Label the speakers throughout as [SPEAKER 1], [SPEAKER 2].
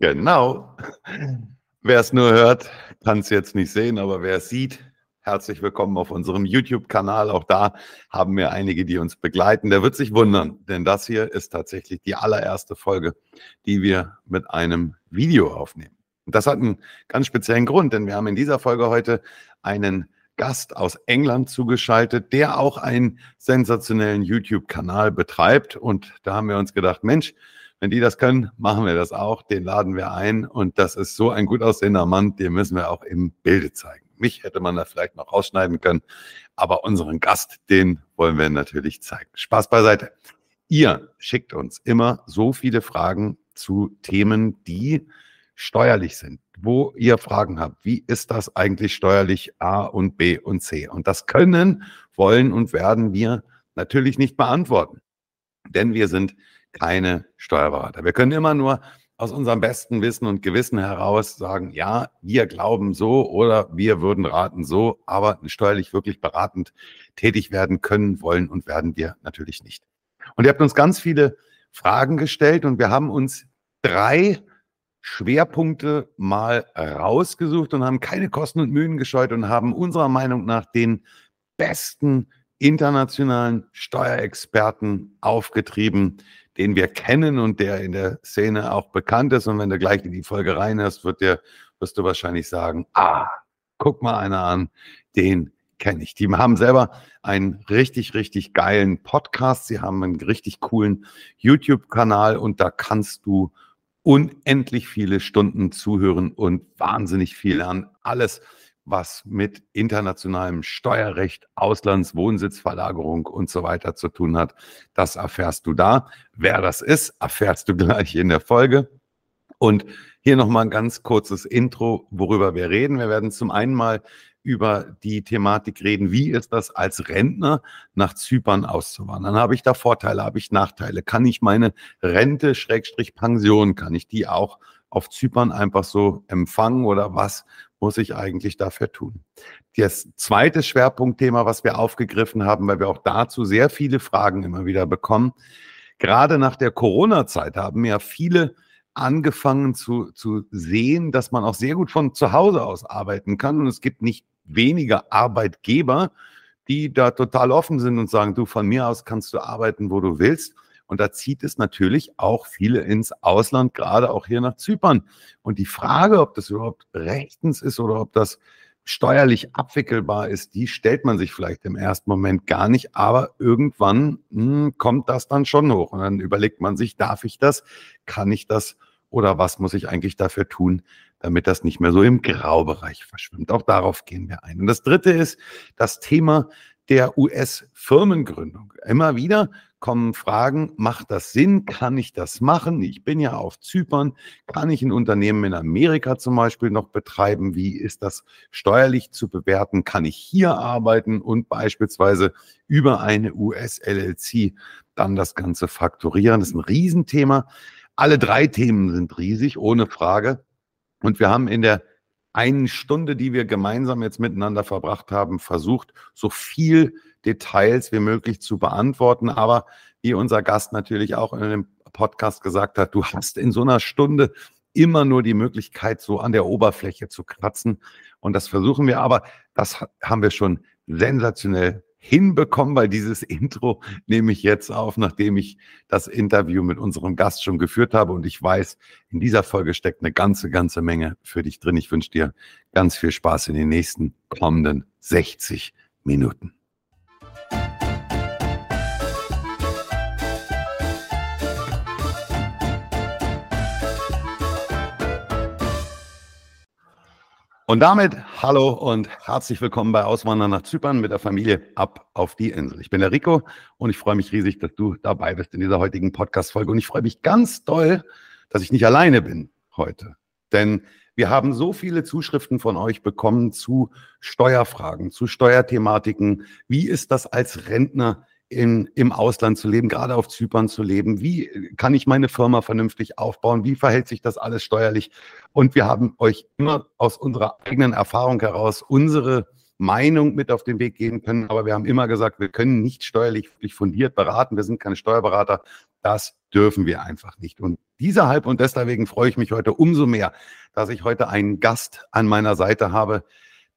[SPEAKER 1] Genau. Wer es nur hört, kann es jetzt nicht sehen, aber wer es sieht, herzlich willkommen auf unserem YouTube-Kanal. Auch da haben wir einige, die uns begleiten. Der wird sich wundern, denn das hier ist tatsächlich die allererste Folge, die wir mit einem Video aufnehmen. Und das hat einen ganz speziellen Grund, denn wir haben in dieser Folge heute einen Gast aus England zugeschaltet, der auch einen sensationellen YouTube-Kanal betreibt. Und da haben wir uns gedacht, Mensch, wenn die das können, machen wir das auch. Den laden wir ein. Und das ist so ein gut aussehender Mann, den müssen wir auch im Bilde zeigen. Mich hätte man da vielleicht noch rausschneiden können. Aber unseren Gast, den wollen wir natürlich zeigen. Spaß beiseite. Ihr schickt uns immer so viele Fragen zu Themen, die steuerlich sind, wo ihr Fragen habt. Wie ist das eigentlich steuerlich A und B und C? Und das können, wollen und werden wir natürlich nicht beantworten. Denn wir sind keine Steuerberater. Wir können immer nur aus unserem besten Wissen und Gewissen heraus sagen, ja, wir glauben so oder wir würden raten so, aber steuerlich wirklich beratend tätig werden können, wollen und werden wir natürlich nicht. Und ihr habt uns ganz viele Fragen gestellt und wir haben uns drei Schwerpunkte mal rausgesucht und haben keine Kosten und Mühen gescheut und haben unserer Meinung nach den besten internationalen Steuerexperten aufgetrieben, den wir kennen und der in der Szene auch bekannt ist. Und wenn du gleich in die Folge reinhörst, wird dir, wirst du wahrscheinlich sagen, ah, guck mal einer an, den kenne ich. Die haben selber einen richtig, richtig geilen Podcast. Sie haben einen richtig coolen YouTube-Kanal und da kannst du unendlich viele Stunden zuhören und wahnsinnig viel lernen. Alles was mit internationalem Steuerrecht, Auslandswohnsitzverlagerung und so weiter zu tun hat. Das erfährst du da. Wer das ist, erfährst du gleich in der Folge. Und hier nochmal ein ganz kurzes Intro, worüber wir reden. Wir werden zum einen mal über die Thematik reden, wie ist das als Rentner nach Zypern auszuwandern? Habe ich da Vorteile, habe ich Nachteile? Kann ich meine Rente, Schrägstrich Pension, kann ich die auch auf Zypern einfach so empfangen oder was muss ich eigentlich dafür tun? Das zweite Schwerpunktthema, was wir aufgegriffen haben, weil wir auch dazu sehr viele Fragen immer wieder bekommen. Gerade nach der Corona-Zeit haben ja viele angefangen zu, zu sehen, dass man auch sehr gut von zu Hause aus arbeiten kann. Und es gibt nicht weniger Arbeitgeber, die da total offen sind und sagen, du, von mir aus kannst du arbeiten, wo du willst. Und da zieht es natürlich auch viele ins Ausland, gerade auch hier nach Zypern. Und die Frage, ob das überhaupt rechtens ist oder ob das steuerlich abwickelbar ist, die stellt man sich vielleicht im ersten Moment gar nicht, aber irgendwann mh, hm, kommt das dann schon hoch und dann überlegt man sich, darf ich das, kann ich das oder was muss ich eigentlich dafür tun, damit das nicht mehr so im Graubereich verschwimmt. Auch darauf gehen wir ein. Und das Dritte ist das Thema der US-Firmengründung. Immer wieder kommen Fragen, macht das Sinn? Kann ich das machen? Ich bin ja auf Zypern. Kann ich ein Unternehmen in Amerika zum Beispiel noch betreiben? Wie ist das steuerlich zu bewerten? Kann ich hier arbeiten und beispielsweise über eine US-LLC dann das Ganze fakturieren? Das ist ein Riesenthema. Alle drei Themen sind riesig, ohne Frage. Und wir haben in der einen Stunde, die wir gemeinsam jetzt miteinander verbracht haben, versucht, so viel Details wie möglich zu beantworten. Aber wie unser Gast natürlich auch in dem Podcast gesagt hat, du hast in so einer Stunde immer nur die Möglichkeit, so an der Oberfläche zu kratzen. Und das versuchen wir, aber das haben wir schon sensationell hinbekommen, weil dieses Intro nehme ich jetzt auf, nachdem ich das Interview mit unserem Gast schon geführt habe. Und ich weiß, in dieser Folge steckt eine ganze, ganze Menge für dich drin. Ich wünsche dir ganz viel Spaß in den nächsten kommenden 60 Minuten. Und damit hallo und herzlich willkommen bei Auswandern nach Zypern mit der Familie ab auf die Insel. Ich bin der Rico und ich freue mich riesig, dass du dabei bist in dieser heutigen Podcast-Folge. Und ich freue mich ganz doll, dass ich nicht alleine bin heute. Denn wir haben so viele Zuschriften von euch bekommen zu Steuerfragen, zu Steuerthematiken. Wie ist das als Rentner in, im Ausland zu leben, gerade auf Zypern zu leben? Wie kann ich meine Firma vernünftig aufbauen? Wie verhält sich das alles steuerlich? Und wir haben euch immer aus unserer eigenen Erfahrung heraus unsere Meinung mit auf den Weg geben können. Aber wir haben immer gesagt, wir können nicht steuerlich fundiert beraten. Wir sind keine Steuerberater. Das dürfen wir einfach nicht. Und deshalb und deswegen freue ich mich heute umso mehr, dass ich heute einen Gast an meiner Seite habe,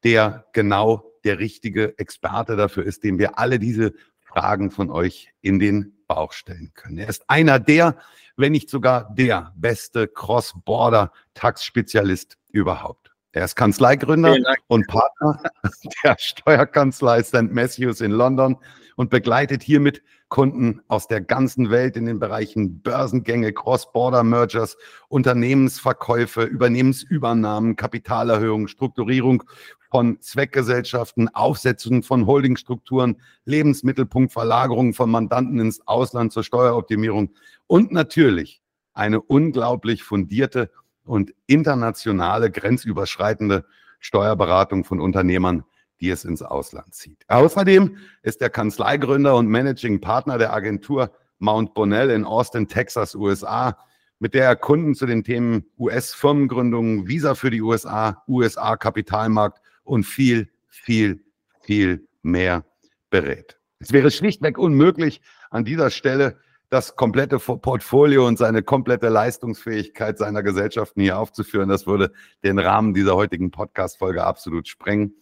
[SPEAKER 1] der genau der richtige Experte dafür ist, dem wir alle diese Fragen von euch in den Bauch stellen können. Er ist einer der, wenn nicht sogar der beste Cross-Border-Tax-Spezialist überhaupt. Er ist Kanzleigründer und Partner der Steuerkanzlei St. Matthews in London und begleitet hiermit Kunden aus der ganzen Welt in den Bereichen Börsengänge, Cross-Border-Mergers, Unternehmensverkäufe, Übernehmensübernahmen, Kapitalerhöhung, Strukturierung von Zweckgesellschaften, Aufsetzung von Holdingstrukturen, Lebensmittelpunktverlagerung von Mandanten ins Ausland zur Steueroptimierung und natürlich eine unglaublich fundierte und internationale, grenzüberschreitende Steuerberatung von Unternehmern die es ins Ausland zieht. Außerdem ist er Kanzleigründer und Managing Partner der Agentur Mount Bonnell in Austin, Texas, USA, mit der er Kunden zu den Themen US-Firmengründung, Visa für die USA, USA-Kapitalmarkt und viel, viel, viel mehr berät. Es wäre schlichtweg unmöglich, an dieser Stelle das komplette Portfolio und seine komplette Leistungsfähigkeit seiner Gesellschaften hier aufzuführen. Das würde den Rahmen dieser heutigen Podcast-Folge absolut sprengen.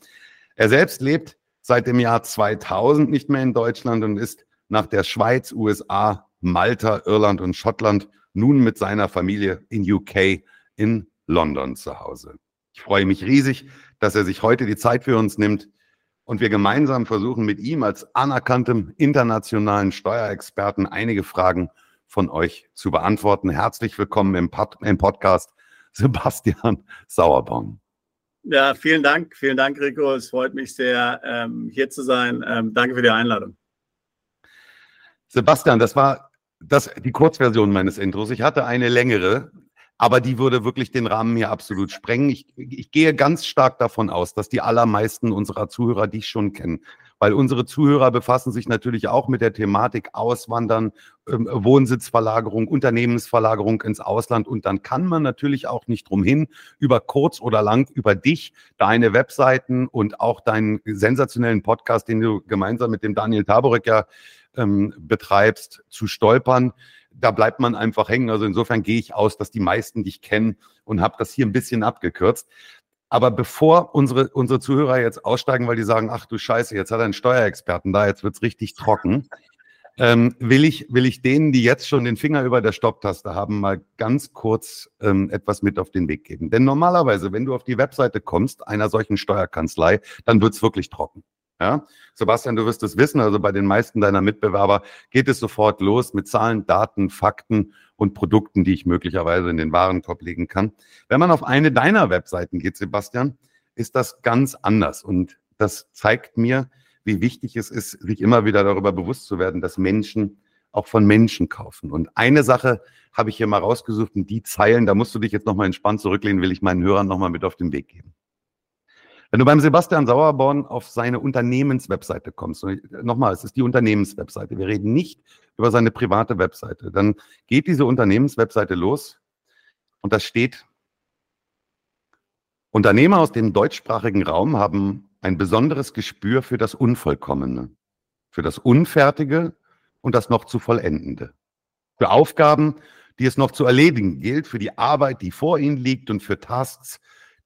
[SPEAKER 1] Er selbst lebt seit dem Jahr 2000 nicht mehr in Deutschland und ist nach der Schweiz, USA, Malta, Irland und Schottland nun mit seiner Familie in UK in London zu Hause. Ich freue mich riesig, dass er sich heute die Zeit für uns nimmt und wir gemeinsam versuchen mit ihm als anerkanntem internationalen Steuerexperten einige Fragen von euch zu beantworten. Herzlich willkommen im, Pod im Podcast Sebastian Sauerbaum.
[SPEAKER 2] Ja, vielen Dank. Vielen Dank, Rico. Es freut mich sehr, ähm, hier zu sein. Ähm, danke für die Einladung.
[SPEAKER 1] Sebastian, das war das, die Kurzversion meines Intros. Ich hatte eine längere, aber die würde wirklich den Rahmen hier absolut sprengen. Ich, ich gehe ganz stark davon aus, dass die allermeisten unserer Zuhörer dich schon kennen weil unsere Zuhörer befassen sich natürlich auch mit der Thematik Auswandern, ähm, Wohnsitzverlagerung, Unternehmensverlagerung ins Ausland. Und dann kann man natürlich auch nicht drum hin, über kurz oder lang über dich, deine Webseiten und auch deinen sensationellen Podcast, den du gemeinsam mit dem Daniel Taborek ja ähm, betreibst, zu stolpern da bleibt man einfach hängen. Also insofern gehe ich aus, dass die meisten dich kennen und habe das hier ein bisschen abgekürzt. Aber bevor unsere, unsere Zuhörer jetzt aussteigen, weil die sagen, ach du Scheiße, jetzt hat er einen Steuerexperten da, jetzt wird's richtig trocken, ähm, will, ich, will ich denen, die jetzt schon den Finger über der Stopptaste haben, mal ganz kurz ähm, etwas mit auf den Weg geben. Denn normalerweise, wenn du auf die Webseite kommst, einer solchen Steuerkanzlei, dann wird's wirklich trocken. Ja? Sebastian, du wirst es wissen, also bei den meisten deiner Mitbewerber geht es sofort los mit Zahlen, Daten, Fakten und Produkten, die ich möglicherweise in den Warenkorb legen kann. Wenn man auf eine deiner Webseiten geht, Sebastian, ist das ganz anders. Und das zeigt mir, wie wichtig es ist, sich immer wieder darüber bewusst zu werden, dass Menschen auch von Menschen kaufen. Und eine Sache habe ich hier mal rausgesucht und die Zeilen, da musst du dich jetzt nochmal entspannt zurücklehnen, will ich meinen Hörern nochmal mit auf den Weg geben. Wenn du beim Sebastian Sauerborn auf seine Unternehmenswebseite kommst, nochmal, es ist die Unternehmenswebseite, wir reden nicht über seine private Webseite, dann geht diese Unternehmenswebseite los und da steht, Unternehmer aus dem deutschsprachigen Raum haben ein besonderes Gespür für das Unvollkommene, für das Unfertige und das noch zu Vollendende, für Aufgaben, die es noch zu erledigen gilt, für die Arbeit, die vor ihnen liegt und für Tasks,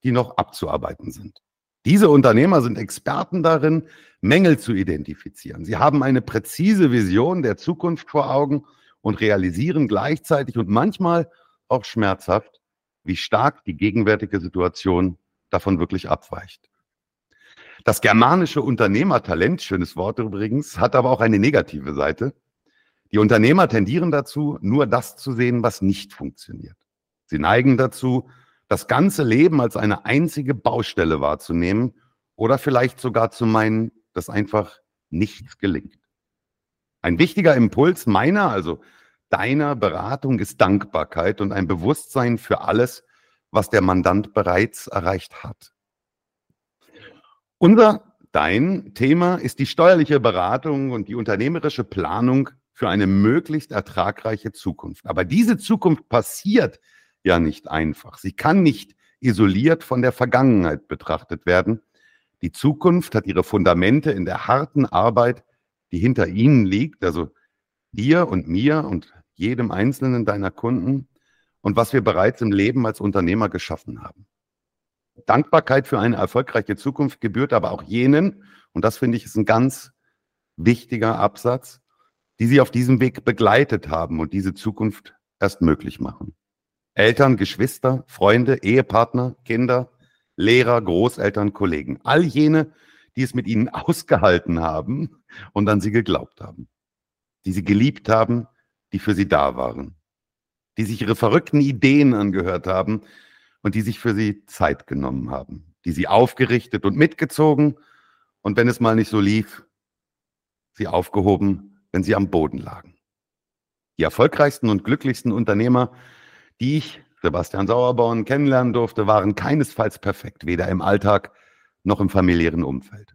[SPEAKER 1] die noch abzuarbeiten sind. Diese Unternehmer sind Experten darin, Mängel zu identifizieren. Sie haben eine präzise Vision der Zukunft vor Augen und realisieren gleichzeitig und manchmal auch schmerzhaft, wie stark die gegenwärtige Situation davon wirklich abweicht. Das germanische Unternehmertalent, schönes Wort übrigens, hat aber auch eine negative Seite. Die Unternehmer tendieren dazu, nur das zu sehen, was nicht funktioniert. Sie neigen dazu, das ganze Leben als eine einzige Baustelle wahrzunehmen oder vielleicht sogar zu meinen, dass einfach nichts gelingt. Ein wichtiger Impuls meiner, also deiner Beratung ist Dankbarkeit und ein Bewusstsein für alles, was der Mandant bereits erreicht hat. Unser, dein Thema ist die steuerliche Beratung und die unternehmerische Planung für eine möglichst ertragreiche Zukunft. Aber diese Zukunft passiert ja nicht einfach. Sie kann nicht isoliert von der Vergangenheit betrachtet werden. Die Zukunft hat ihre Fundamente in der harten Arbeit, die hinter Ihnen liegt, also dir und mir und jedem einzelnen deiner Kunden und was wir bereits im Leben als Unternehmer geschaffen haben. Dankbarkeit für eine erfolgreiche Zukunft gebührt aber auch jenen, und das finde ich ist ein ganz wichtiger Absatz, die sie auf diesem Weg begleitet haben und diese Zukunft erst möglich machen. Eltern, Geschwister, Freunde, Ehepartner, Kinder, Lehrer, Großeltern, Kollegen. All jene, die es mit ihnen ausgehalten haben und an sie geglaubt haben. Die sie geliebt haben, die für sie da waren. Die sich ihre verrückten Ideen angehört haben und die sich für sie Zeit genommen haben. Die sie aufgerichtet und mitgezogen und wenn es mal nicht so lief, sie aufgehoben, wenn sie am Boden lagen. Die erfolgreichsten und glücklichsten Unternehmer, die ich, Sebastian Sauerborn, kennenlernen durfte, waren keinesfalls perfekt, weder im Alltag noch im familiären Umfeld.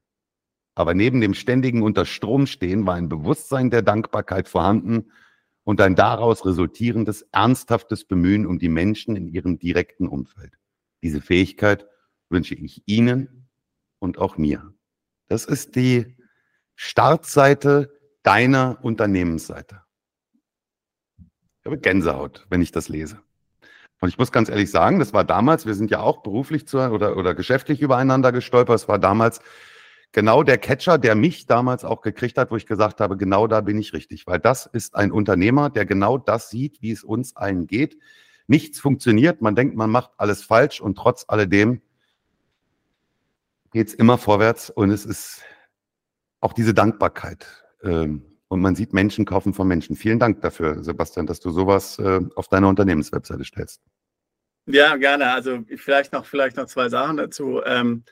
[SPEAKER 1] Aber neben dem ständigen Unterstromstehen war ein Bewusstsein der Dankbarkeit vorhanden und ein daraus resultierendes ernsthaftes Bemühen um die Menschen in ihrem direkten Umfeld. Diese Fähigkeit wünsche ich Ihnen und auch mir. Das ist die Startseite deiner Unternehmensseite. Ich habe Gänsehaut, wenn ich das lese. Und ich muss ganz ehrlich sagen, das war damals, wir sind ja auch beruflich zu, oder, oder geschäftlich übereinander gestolpert. Es war damals genau der Catcher, der mich damals auch gekriegt hat, wo ich gesagt habe, genau da bin ich richtig. Weil das ist ein Unternehmer, der genau das sieht, wie es uns allen geht. Nichts funktioniert, man denkt, man macht alles falsch und trotz alledem geht es immer vorwärts und es ist auch diese Dankbarkeit. Ähm, und man sieht Menschen kaufen von Menschen. Vielen Dank dafür, Sebastian, dass du sowas äh, auf deiner Unternehmenswebseite stellst.
[SPEAKER 2] Ja, gerne. Also vielleicht noch, vielleicht noch zwei Sachen dazu. Ähm,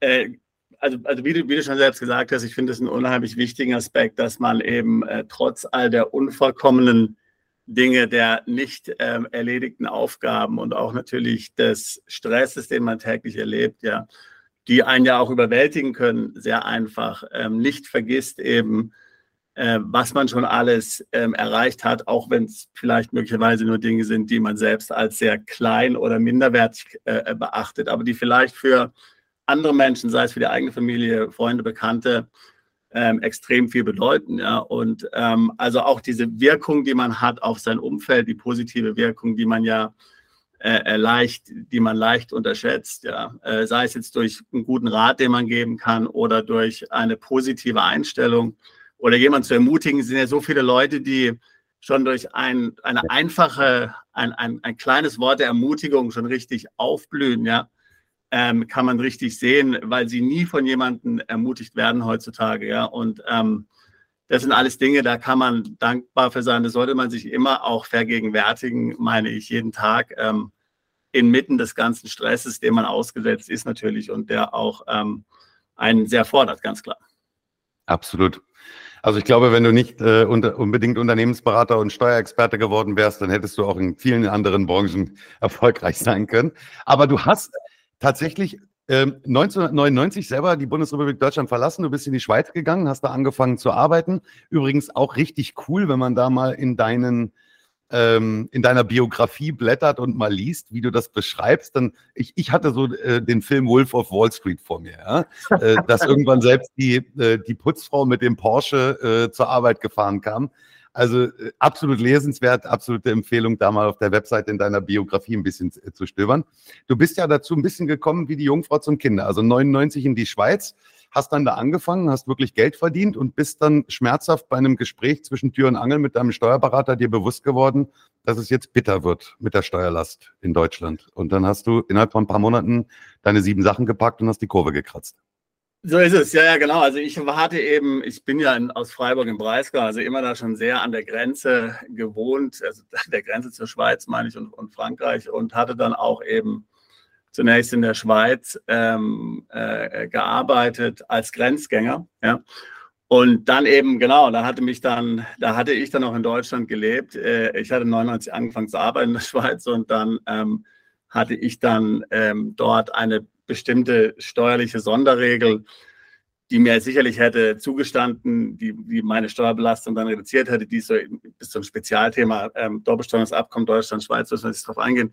[SPEAKER 2] äh, also, also wie, du, wie du schon selbst gesagt hast, ich finde es einen unheimlich wichtigen Aspekt, dass man eben äh, trotz all der unvollkommenen Dinge, der nicht ähm, erledigten Aufgaben und auch natürlich des Stresses, den man täglich erlebt, ja, die einen ja auch überwältigen können, sehr einfach, ähm, nicht vergisst eben, äh, was man schon alles ähm, erreicht hat, auch wenn es vielleicht möglicherweise nur Dinge sind, die man selbst als sehr klein oder minderwertig äh, beachtet, aber die vielleicht für andere Menschen, sei es für die eigene Familie, Freunde, Bekannte, ähm, extrem viel bedeuten. Ja? Und ähm, also auch diese Wirkung, die man hat auf sein Umfeld, die positive Wirkung, die man ja äh, äh, leicht, die man leicht unterschätzt, ja. Äh, sei es jetzt durch einen guten Rat, den man geben kann oder durch eine positive Einstellung oder jemand zu ermutigen, sind ja so viele Leute, die schon durch ein, eine einfache, ein, ein, ein kleines Wort der Ermutigung schon richtig aufblühen, ja, ähm, kann man richtig sehen, weil sie nie von jemandem ermutigt werden heutzutage, ja. Und ähm, das sind alles Dinge, da kann man dankbar für sein. Das sollte man sich immer auch vergegenwärtigen, meine ich, jeden Tag. Ähm, inmitten des ganzen Stresses, dem man ausgesetzt ist natürlich und der auch ähm, einen sehr fordert, ganz klar.
[SPEAKER 1] Absolut. Also ich glaube, wenn du nicht äh, unter, unbedingt Unternehmensberater und Steuerexperte geworden wärst, dann hättest du auch in vielen anderen Branchen erfolgreich sein können. Aber du hast tatsächlich 1999 ähm, selber die Bundesrepublik Deutschland verlassen, du bist in die Schweiz gegangen, hast da angefangen zu arbeiten. Übrigens auch richtig cool, wenn man da mal in deinen ähm, in deiner Biografie blättert und mal liest, wie du das beschreibst, dann ich, ich hatte so äh, den Film Wolf of Wall Street vor mir, ja? äh, dass irgendwann selbst die, äh, die Putzfrau mit dem Porsche äh, zur Arbeit gefahren kam. Also äh, absolut lesenswert, absolute Empfehlung, da mal auf der Webseite in deiner Biografie ein bisschen äh, zu stöbern. Du bist ja dazu ein bisschen gekommen wie die Jungfrau zum Kinder, also 99 in die Schweiz, hast dann da angefangen, hast wirklich Geld verdient und bist dann schmerzhaft bei einem Gespräch zwischen Tür und Angel mit deinem Steuerberater dir bewusst geworden, dass es jetzt bitter wird mit der Steuerlast in Deutschland. Und dann hast du innerhalb von ein paar Monaten deine sieben Sachen gepackt und hast die Kurve gekratzt.
[SPEAKER 2] So ist es, ja, ja, genau. Also ich hatte eben, ich bin ja in, aus Freiburg im Breisgau, also immer da schon sehr an der Grenze gewohnt, also der Grenze zur Schweiz, meine ich, und, und Frankreich und hatte dann auch eben zunächst in der Schweiz ähm, äh, gearbeitet als Grenzgänger, ja. Und dann eben, genau, da hatte mich dann, da hatte ich dann auch in Deutschland gelebt. Äh, ich hatte 99 angefangen zu arbeiten in der Schweiz und dann ähm, hatte ich dann ähm, dort eine bestimmte steuerliche Sonderregel, die mir sicherlich hätte zugestanden, die, die meine Steuerbelastung dann reduziert hätte, die so bis zum Spezialthema ähm, Doppelsteuerungsabkommen Deutschland-Schweiz, müssen wir jetzt darauf eingehen.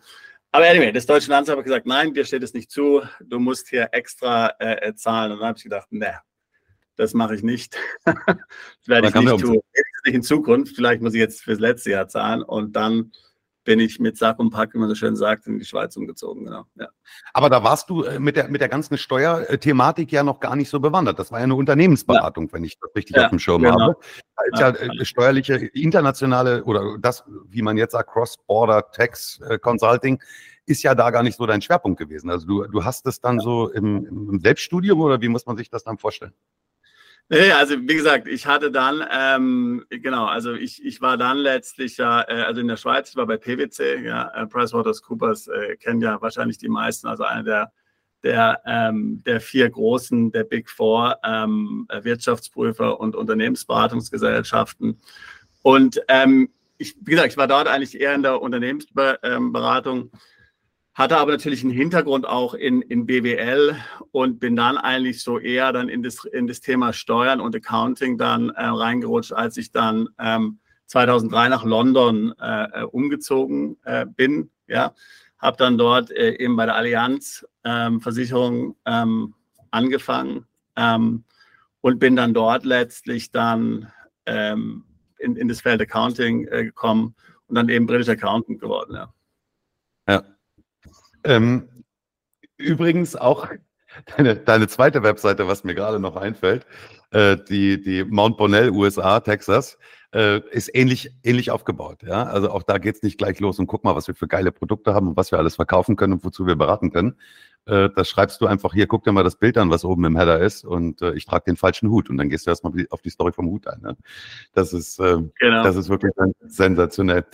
[SPEAKER 2] Aber anyway, das deutsche Finanzamt hat gesagt, nein, dir steht es nicht zu, du musst hier extra äh, zahlen. Und dann habe ich gedacht, ne, das mache ich nicht. das werde ich nicht tun. In Zukunft, vielleicht muss ich jetzt fürs letzte Jahr zahlen und dann bin ich mit Sack und Pack, wie man so schön sagt, in die Schweiz umgezogen. Genau.
[SPEAKER 1] Ja. Aber da warst du äh, mit der, mit der ganzen Steuerthematik ja noch gar nicht so bewandert. Das war ja eine Unternehmensberatung, ja. wenn ich das richtig ja, auf dem Schirm genau. habe. Da ist ja, äh, steuerliche, internationale oder das, wie man jetzt sagt, Cross-Border Tax äh, Consulting ist ja da gar nicht so dein Schwerpunkt gewesen. Also du, du hast es dann so im, im Selbststudium oder wie muss man sich das dann vorstellen?
[SPEAKER 2] Nee, also wie gesagt, ich hatte dann, ähm, genau, also ich, ich war dann letztlich ja, äh, also in der Schweiz, ich war bei PwC, ja, äh, PricewaterhouseCoopers äh, kennen ja wahrscheinlich die meisten, also einer der, der, ähm, der vier großen, der Big Four ähm, Wirtschaftsprüfer und Unternehmensberatungsgesellschaften. Und ähm, ich, wie gesagt, ich war dort eigentlich eher in der Unternehmensberatung hatte aber natürlich einen Hintergrund auch in, in BWL und bin dann eigentlich so eher dann in das, in das Thema Steuern und Accounting dann äh, reingerutscht, als ich dann ähm, 2003 nach London äh, äh, umgezogen äh, bin. Ja, habe dann dort äh, eben bei der Allianz ähm, Versicherung ähm, angefangen ähm, und bin dann dort letztlich dann ähm, in, in das Feld Accounting äh, gekommen und dann eben British Accountant geworden. Ja.
[SPEAKER 1] ja. Ähm, übrigens auch deine, deine zweite Webseite, was mir gerade noch einfällt, äh, die, die Mount Bonnell, USA, Texas, äh, ist ähnlich, ähnlich aufgebaut. Ja? Also auch da geht es nicht gleich los und guck mal, was wir für geile Produkte haben und was wir alles verkaufen können und wozu wir beraten können. Äh, das schreibst du einfach hier, guck dir mal das Bild an, was oben im Header ist und äh, ich trage den falschen Hut und dann gehst du erstmal auf die Story vom Hut ein. Ne? Das, ist, äh, genau. das ist wirklich sensationell.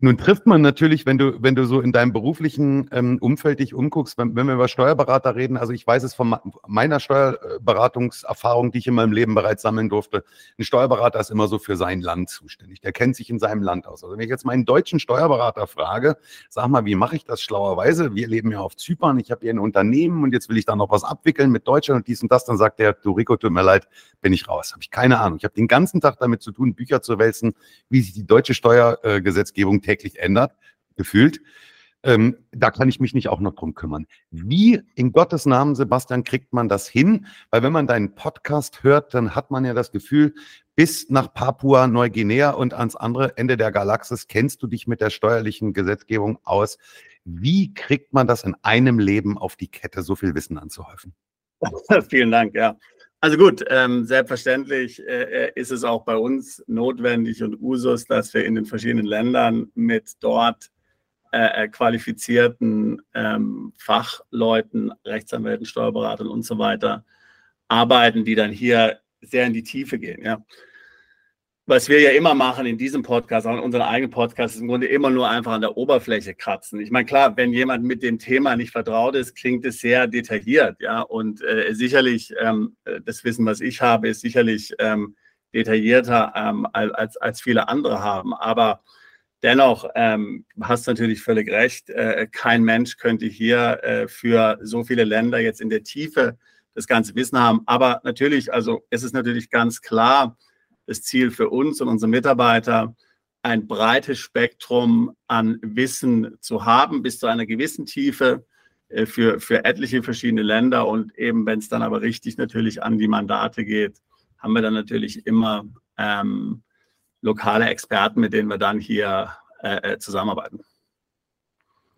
[SPEAKER 1] Nun trifft man natürlich, wenn du, wenn du so in deinem beruflichen ähm, Umfeld dich umguckst, wenn, wenn, wir über Steuerberater reden, also ich weiß es von meiner Steuerberatungserfahrung, die ich in meinem Leben bereits sammeln durfte, ein Steuerberater ist immer so für sein Land zuständig. Der kennt sich in seinem Land aus. Also wenn ich jetzt meinen deutschen Steuerberater frage, sag mal, wie mache ich das schlauerweise? Wir leben ja auf Zypern, ich habe hier ein Unternehmen und jetzt will ich da noch was abwickeln mit Deutschland und dies und das, dann sagt der, du Rico, tut mir leid, bin ich raus. Habe ich keine Ahnung. Ich habe den ganzen Tag damit zu tun, Bücher zu wälzen, wie sich die deutsche Steuergesetzgebung täglich ändert, gefühlt. Ähm, da kann ich mich nicht auch noch drum kümmern. Wie in Gottes Namen, Sebastian, kriegt man das hin? Weil wenn man deinen Podcast hört, dann hat man ja das Gefühl, bis nach Papua-Neuguinea und ans andere Ende der Galaxis kennst du dich mit der steuerlichen Gesetzgebung aus. Wie kriegt man das in einem Leben auf die Kette, so viel Wissen anzuhäufen?
[SPEAKER 2] Vielen Dank, ja. Also gut, ähm, selbstverständlich äh, äh, ist es auch bei uns notwendig und Usus, dass wir in den verschiedenen Ländern mit dort äh, äh, qualifizierten ähm, Fachleuten, Rechtsanwälten, Steuerberatern und so weiter arbeiten, die dann hier sehr in die Tiefe gehen. Ja was wir ja immer machen in diesem Podcast, auch in unserem eigenen Podcast, ist im Grunde immer nur einfach an der Oberfläche kratzen. Ich meine, klar, wenn jemand mit dem Thema nicht vertraut ist, klingt es sehr detailliert, ja. Und äh, sicherlich, ähm, das Wissen, was ich habe, ist sicherlich ähm, detaillierter ähm, als, als viele andere haben. Aber dennoch ähm, hast natürlich völlig recht. Äh, kein Mensch könnte hier äh, für so viele Länder jetzt in der Tiefe das ganze Wissen haben. Aber natürlich, also es ist natürlich ganz klar, das Ziel für uns und unsere Mitarbeiter, ein breites Spektrum an Wissen zu haben, bis zu einer gewissen Tiefe äh, für, für etliche verschiedene Länder. Und eben, wenn es dann aber richtig natürlich an die Mandate geht, haben wir dann natürlich immer ähm, lokale Experten, mit denen wir dann hier äh, äh zusammenarbeiten.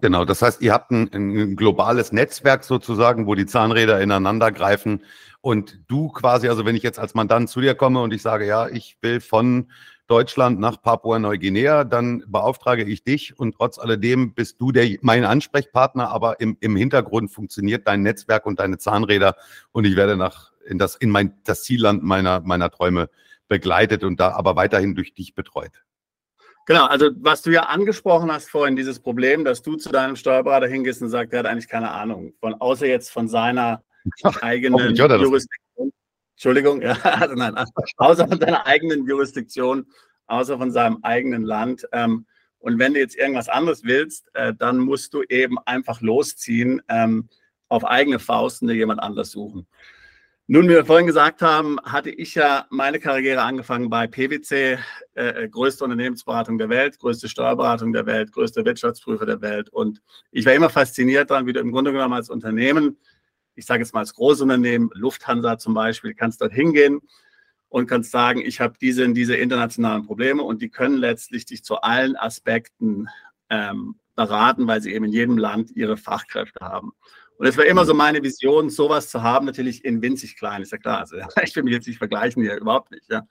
[SPEAKER 1] Genau, das heißt, ihr habt ein, ein, globales Netzwerk sozusagen, wo die Zahnräder ineinander greifen und du quasi, also wenn ich jetzt als Mandant zu dir komme und ich sage, ja, ich will von Deutschland nach Papua-Neuguinea, dann beauftrage ich dich und trotz alledem bist du der, mein Ansprechpartner, aber im, im Hintergrund funktioniert dein Netzwerk und deine Zahnräder und ich werde nach in das in mein das Zielland meiner meiner Träume begleitet und da aber weiterhin durch dich betreut.
[SPEAKER 2] Genau, also was du ja angesprochen hast vorhin, dieses Problem, dass du zu deinem Steuerberater hingehst und sagst, er hat eigentlich keine Ahnung, von außer jetzt von seiner eigenen Jurisdiktion. Entschuldigung, ja, also nein, außer von seiner eigenen Jurisdiktion, außer von seinem eigenen Land. Ähm, und wenn du jetzt irgendwas anderes willst, äh, dann musst du eben einfach losziehen, ähm, auf eigene Faust dir jemand anders suchen. Nun, wie wir vorhin gesagt haben, hatte ich ja meine Karriere angefangen bei PwC, äh, äh, größte Unternehmensberatung der Welt, größte Steuerberatung der Welt, größter Wirtschaftsprüfer der Welt. Und ich war immer fasziniert daran, wie du im Grunde genommen als Unternehmen ich sage jetzt mal als Großunternehmen, Lufthansa zum Beispiel, kannst dort hingehen und kannst sagen, ich habe diese, diese internationalen Probleme und die können letztlich dich zu allen Aspekten ähm, beraten, weil sie eben in jedem Land ihre Fachkräfte haben. Und es war immer so meine Vision, sowas zu haben, natürlich in winzig klein, ist ja klar. Also ich will mich jetzt nicht vergleichen hier, überhaupt nicht. Ja.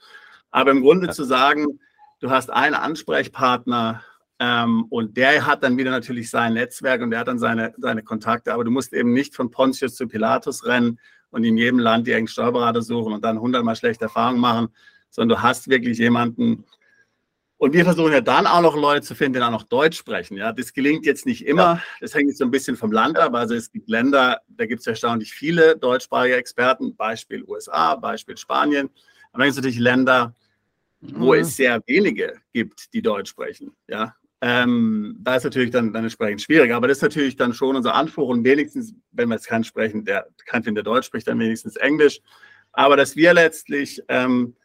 [SPEAKER 2] Aber im Grunde ja. zu sagen, du hast einen Ansprechpartner ähm, und der hat dann wieder natürlich sein Netzwerk und der hat dann seine, seine Kontakte, aber du musst eben nicht von Pontius zu Pilatus rennen und in jedem Land die engen Steuerberater suchen und dann hundertmal schlechte Erfahrungen machen, sondern du hast wirklich jemanden. Und wir versuchen ja dann auch noch Leute zu finden, die auch noch Deutsch sprechen. Ja, das gelingt jetzt nicht immer. Ja. Das hängt jetzt so ein bisschen vom Land ab. Also es gibt Länder, da gibt es erstaunlich viele deutschsprachige Experten. Beispiel USA, Beispiel Spanien. Aber dann gibt es natürlich Länder, wo mhm. es sehr wenige gibt, die Deutsch sprechen. Ja, ähm, da ist natürlich dann, dann entsprechend schwierig, aber das ist natürlich dann schon unser Anspruch und wenigstens, wenn wir jetzt keinen sprechen, der kein der Deutsch spricht, dann wenigstens Englisch. Aber dass wir letztlich ähm,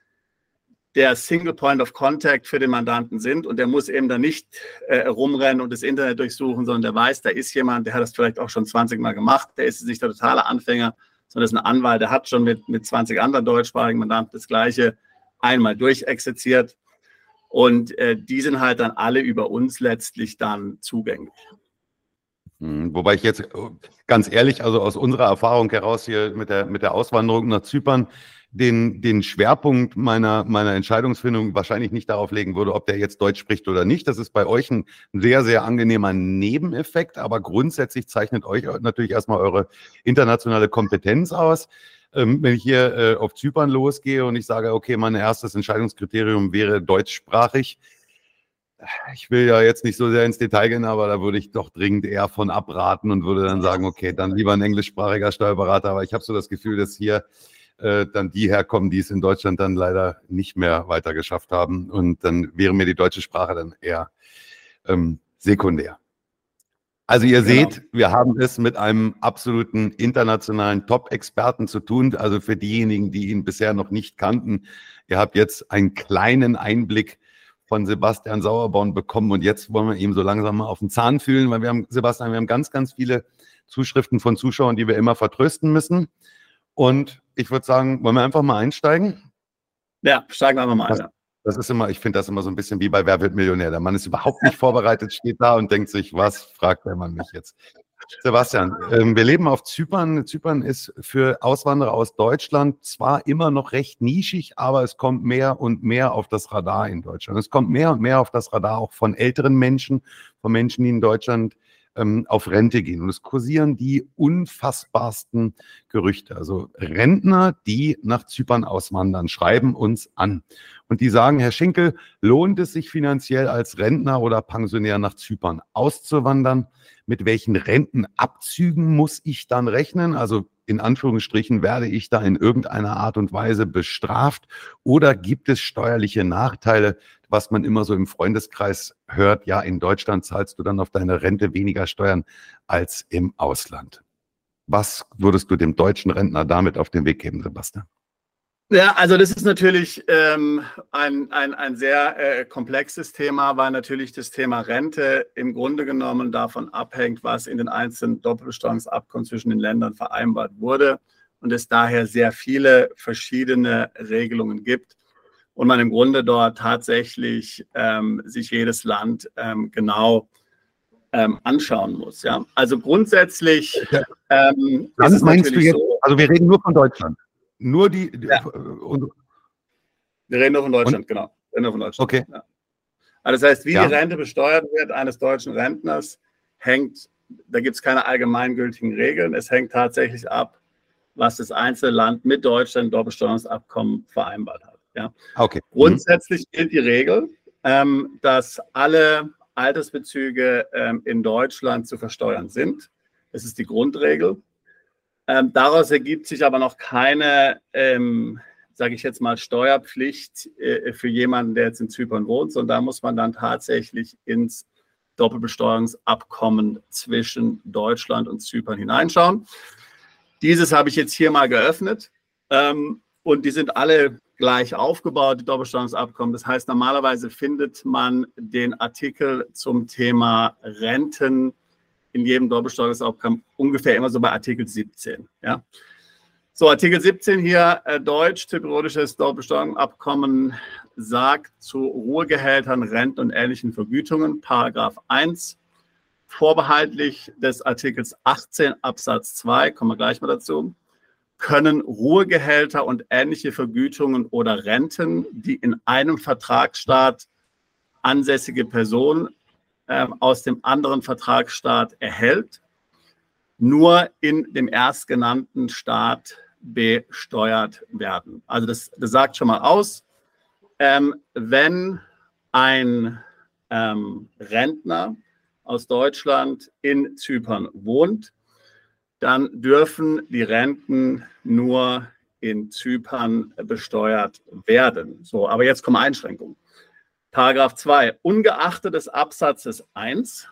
[SPEAKER 2] der Single Point of Contact für den Mandanten sind und der muss eben dann nicht äh, rumrennen und das Internet durchsuchen, sondern der weiß, da ist jemand, der hat das vielleicht auch schon 20 Mal gemacht, der ist nicht der totale Anfänger, sondern ist ein Anwalt, der hat schon mit, mit 20 anderen deutschsprachigen Mandanten das Gleiche einmal durchexerziert und äh, die sind halt dann alle über uns letztlich dann zugänglich.
[SPEAKER 1] Hm, wobei ich jetzt ganz ehrlich, also aus unserer Erfahrung heraus hier mit der, mit der Auswanderung nach Zypern, den, den Schwerpunkt meiner, meiner Entscheidungsfindung wahrscheinlich nicht darauf legen würde, ob der jetzt Deutsch spricht oder nicht. Das ist bei euch ein sehr, sehr angenehmer Nebeneffekt, aber grundsätzlich zeichnet euch natürlich erstmal eure internationale Kompetenz aus ähm, wenn ich hier äh, auf Zypern losgehe und ich sage, okay, mein erstes Entscheidungskriterium wäre deutschsprachig. Ich will ja jetzt nicht so sehr ins Detail gehen, aber da würde ich doch dringend eher von abraten und würde dann sagen, okay, dann lieber ein englischsprachiger Steuerberater. Aber ich habe so das Gefühl, dass hier äh, dann die herkommen, die es in Deutschland dann leider nicht mehr weiter geschafft haben. Und dann wäre mir die deutsche Sprache dann eher ähm, sekundär. Also ihr genau. seht, wir haben es mit einem absoluten internationalen Top-Experten zu tun. Also für diejenigen, die ihn bisher noch nicht kannten, ihr habt jetzt einen kleinen Einblick von Sebastian Sauerborn bekommen und jetzt wollen wir ihm so langsam mal auf den Zahn fühlen, weil wir haben, Sebastian, wir haben ganz, ganz viele Zuschriften von Zuschauern, die wir immer vertrösten müssen. Und ich würde sagen, wollen wir einfach mal einsteigen?
[SPEAKER 2] Ja, steigen wir einfach mal ein.
[SPEAKER 1] Das ist immer, ich finde das immer so ein bisschen wie bei Wer wird Millionär. Der Mann ist überhaupt nicht vorbereitet, steht da und denkt sich, was fragt der Mann mich jetzt? Sebastian, ähm, wir leben auf Zypern. Zypern ist für Auswanderer aus Deutschland zwar immer noch recht nischig, aber es kommt mehr und mehr auf das Radar in Deutschland. Es kommt mehr und mehr auf das Radar auch von älteren Menschen, von Menschen, die in Deutschland ähm, auf Rente gehen. Und es kursieren die unfassbarsten Gerüchte. Also Rentner, die nach Zypern auswandern, schreiben uns an. Und die sagen, Herr Schinkel, lohnt es sich finanziell als Rentner oder Pensionär nach Zypern auszuwandern? Mit welchen Rentenabzügen muss ich dann rechnen? Also in Anführungsstrichen werde ich da in irgendeiner Art und Weise bestraft oder gibt es steuerliche Nachteile, was man immer so im Freundeskreis hört, ja, in Deutschland zahlst du dann auf deine Rente weniger Steuern als im Ausland. Was würdest du dem deutschen Rentner damit auf den Weg geben, Sebastian?
[SPEAKER 2] Ja, also das ist natürlich ähm, ein, ein, ein sehr äh, komplexes Thema, weil natürlich das Thema Rente im Grunde genommen davon abhängt, was in den einzelnen Doppelbesteuerungsabkommen zwischen den Ländern vereinbart wurde und es daher sehr viele verschiedene Regelungen gibt und man im Grunde dort tatsächlich ähm, sich jedes Land ähm, genau ähm, anschauen muss. Ja? Also grundsätzlich
[SPEAKER 1] ähm, ist meinst du jetzt, so, also wir reden nur von Deutschland. Nur die. Ja. Und,
[SPEAKER 2] wir reden nur von Deutschland, und, genau. Wir reden nur von Deutschland. Okay. Ja. Also das heißt, wie ja. die Rente besteuert wird eines deutschen Rentners, hängt, da gibt es keine allgemeingültigen Regeln. Es hängt tatsächlich ab, was das einzelne Land mit Deutschland im Doppelsteuerungsabkommen vereinbart hat. Ja. Okay. Mhm. Grundsätzlich gilt die Regel, ähm, dass alle Altersbezüge ähm, in Deutschland zu versteuern sind. Das ist die Grundregel. Ähm, daraus ergibt sich aber noch keine, ähm, sage ich jetzt mal, Steuerpflicht äh, für jemanden, der jetzt in Zypern wohnt, sondern da muss man dann tatsächlich ins Doppelbesteuerungsabkommen zwischen Deutschland und Zypern hineinschauen. Dieses habe ich jetzt hier mal geöffnet ähm, und die sind alle gleich aufgebaut, die Doppelbesteuerungsabkommen. Das heißt, normalerweise findet man den Artikel zum Thema Renten in jedem Doppelsteuerungsabkommen ungefähr immer so bei Artikel 17. Ja. So, Artikel 17 hier, äh, Deutsch, zypriotisches Doppelsteuerungsabkommen sagt zu Ruhegehältern, Renten und ähnlichen Vergütungen, Paragraph 1, vorbehaltlich des Artikels 18 Absatz 2, kommen wir gleich mal dazu, können Ruhegehälter und ähnliche Vergütungen oder Renten, die in einem Vertragsstaat ansässige Person äh, aus dem anderen Vertragsstaat erhält, nur in dem erstgenannten Staat besteuert werden. Also das, das sagt schon mal aus, ähm, wenn ein ähm, Rentner aus Deutschland in Zypern wohnt, dann dürfen die Renten nur in Zypern besteuert werden. So, aber jetzt kommen Einschränkungen. Paragraph 2. Ungeachtet des Absatzes 1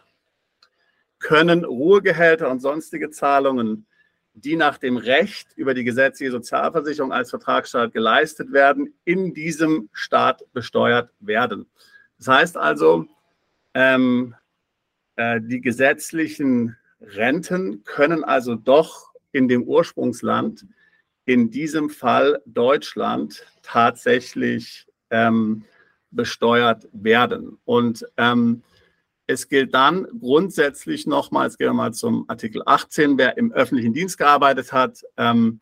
[SPEAKER 2] können Ruhegehälter und sonstige Zahlungen, die nach dem Recht über die gesetzliche Sozialversicherung als Vertragsstaat geleistet werden, in diesem Staat besteuert werden. Das heißt also, ähm, äh, die gesetzlichen Renten können also doch in dem Ursprungsland, in diesem Fall Deutschland, tatsächlich ähm, besteuert werden. Und ähm, es gilt dann grundsätzlich nochmals, gehen wir mal zum Artikel 18, wer im öffentlichen Dienst gearbeitet hat, ähm,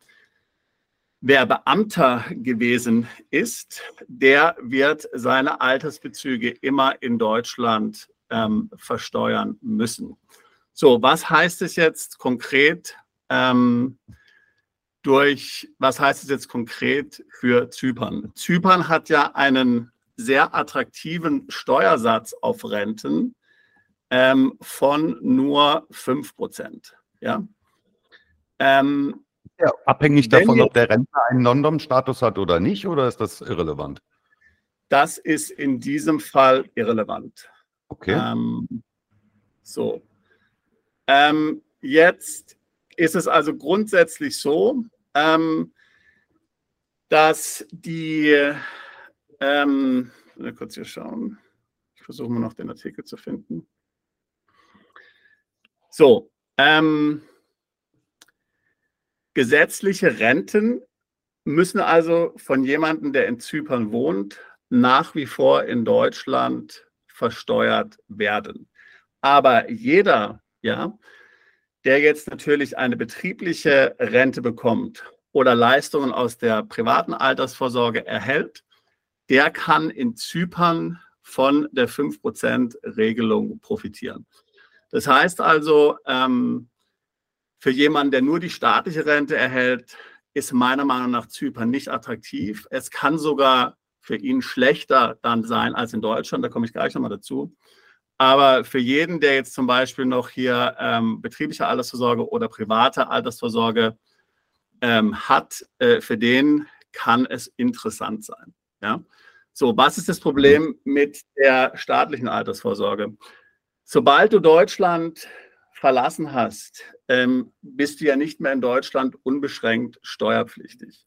[SPEAKER 2] wer Beamter gewesen ist, der wird seine Altersbezüge immer in Deutschland ähm, versteuern müssen. So, was heißt es jetzt konkret ähm, durch, was heißt es jetzt konkret für Zypern? Zypern hat ja einen sehr attraktiven Steuersatz auf Renten ähm, von nur 5 Prozent. Ja?
[SPEAKER 1] Ähm, ja, abhängig davon, ob der Rentner einen London-Status hat oder nicht, oder ist das irrelevant?
[SPEAKER 2] Das ist in diesem Fall irrelevant.
[SPEAKER 1] Okay. Ähm,
[SPEAKER 2] so, ähm, jetzt ist es also grundsätzlich so, ähm, dass die, ähm, kurz hier schauen, ich versuche mal noch den Artikel zu finden. So, ähm, gesetzliche Renten müssen also von jemandem, der in Zypern wohnt, nach wie vor in Deutschland versteuert werden. Aber jeder ja, der jetzt natürlich eine betriebliche Rente bekommt oder Leistungen aus der privaten Altersvorsorge erhält, der kann in Zypern von der 5%-Regelung profitieren. Das heißt also, ähm, für jemanden, der nur die staatliche Rente erhält, ist meiner Meinung nach Zypern nicht attraktiv. Es kann sogar für ihn schlechter dann sein als in Deutschland, da komme ich gleich nochmal dazu. Aber für jeden, der jetzt zum Beispiel noch hier ähm, betriebliche Altersvorsorge oder private Altersvorsorge ähm, hat, äh, für den kann es interessant sein. Ja? So, was ist das Problem mit der staatlichen Altersvorsorge? Sobald du Deutschland verlassen hast, ähm, bist du ja nicht mehr in Deutschland unbeschränkt steuerpflichtig.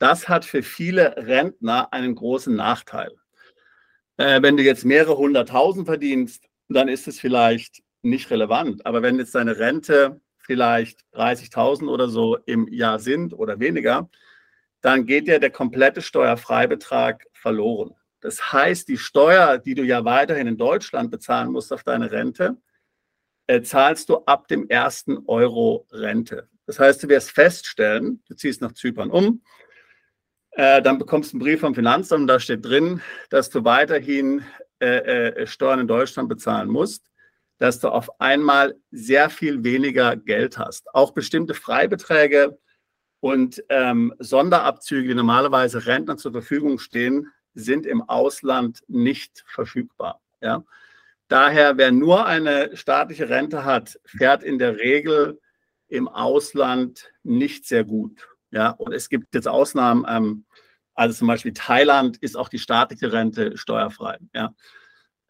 [SPEAKER 2] Das hat für viele Rentner einen großen Nachteil. Äh, wenn du jetzt mehrere hunderttausend verdienst, dann ist es vielleicht nicht relevant. Aber wenn jetzt deine Rente vielleicht 30.000 oder so im Jahr sind oder weniger, dann geht ja der komplette Steuerfreibetrag verloren. Das heißt, die Steuer, die du ja weiterhin in Deutschland bezahlen musst auf deine Rente, äh, zahlst du ab dem ersten Euro Rente. Das heißt, du wirst feststellen, du ziehst nach Zypern um, äh, dann bekommst du einen Brief vom Finanzamt, da steht drin, dass du weiterhin äh, äh, Steuern in Deutschland bezahlen musst, dass du auf einmal sehr viel weniger Geld hast. Auch bestimmte Freibeträge und ähm, Sonderabzüge, die normalerweise Rentnern zur Verfügung stehen, sind im Ausland nicht verfügbar. Ja? Daher, wer nur eine staatliche Rente hat, fährt in der Regel im Ausland nicht sehr gut. Ja, und es gibt jetzt Ausnahmen. Ähm, also zum Beispiel Thailand ist auch die staatliche Rente steuerfrei. Ja.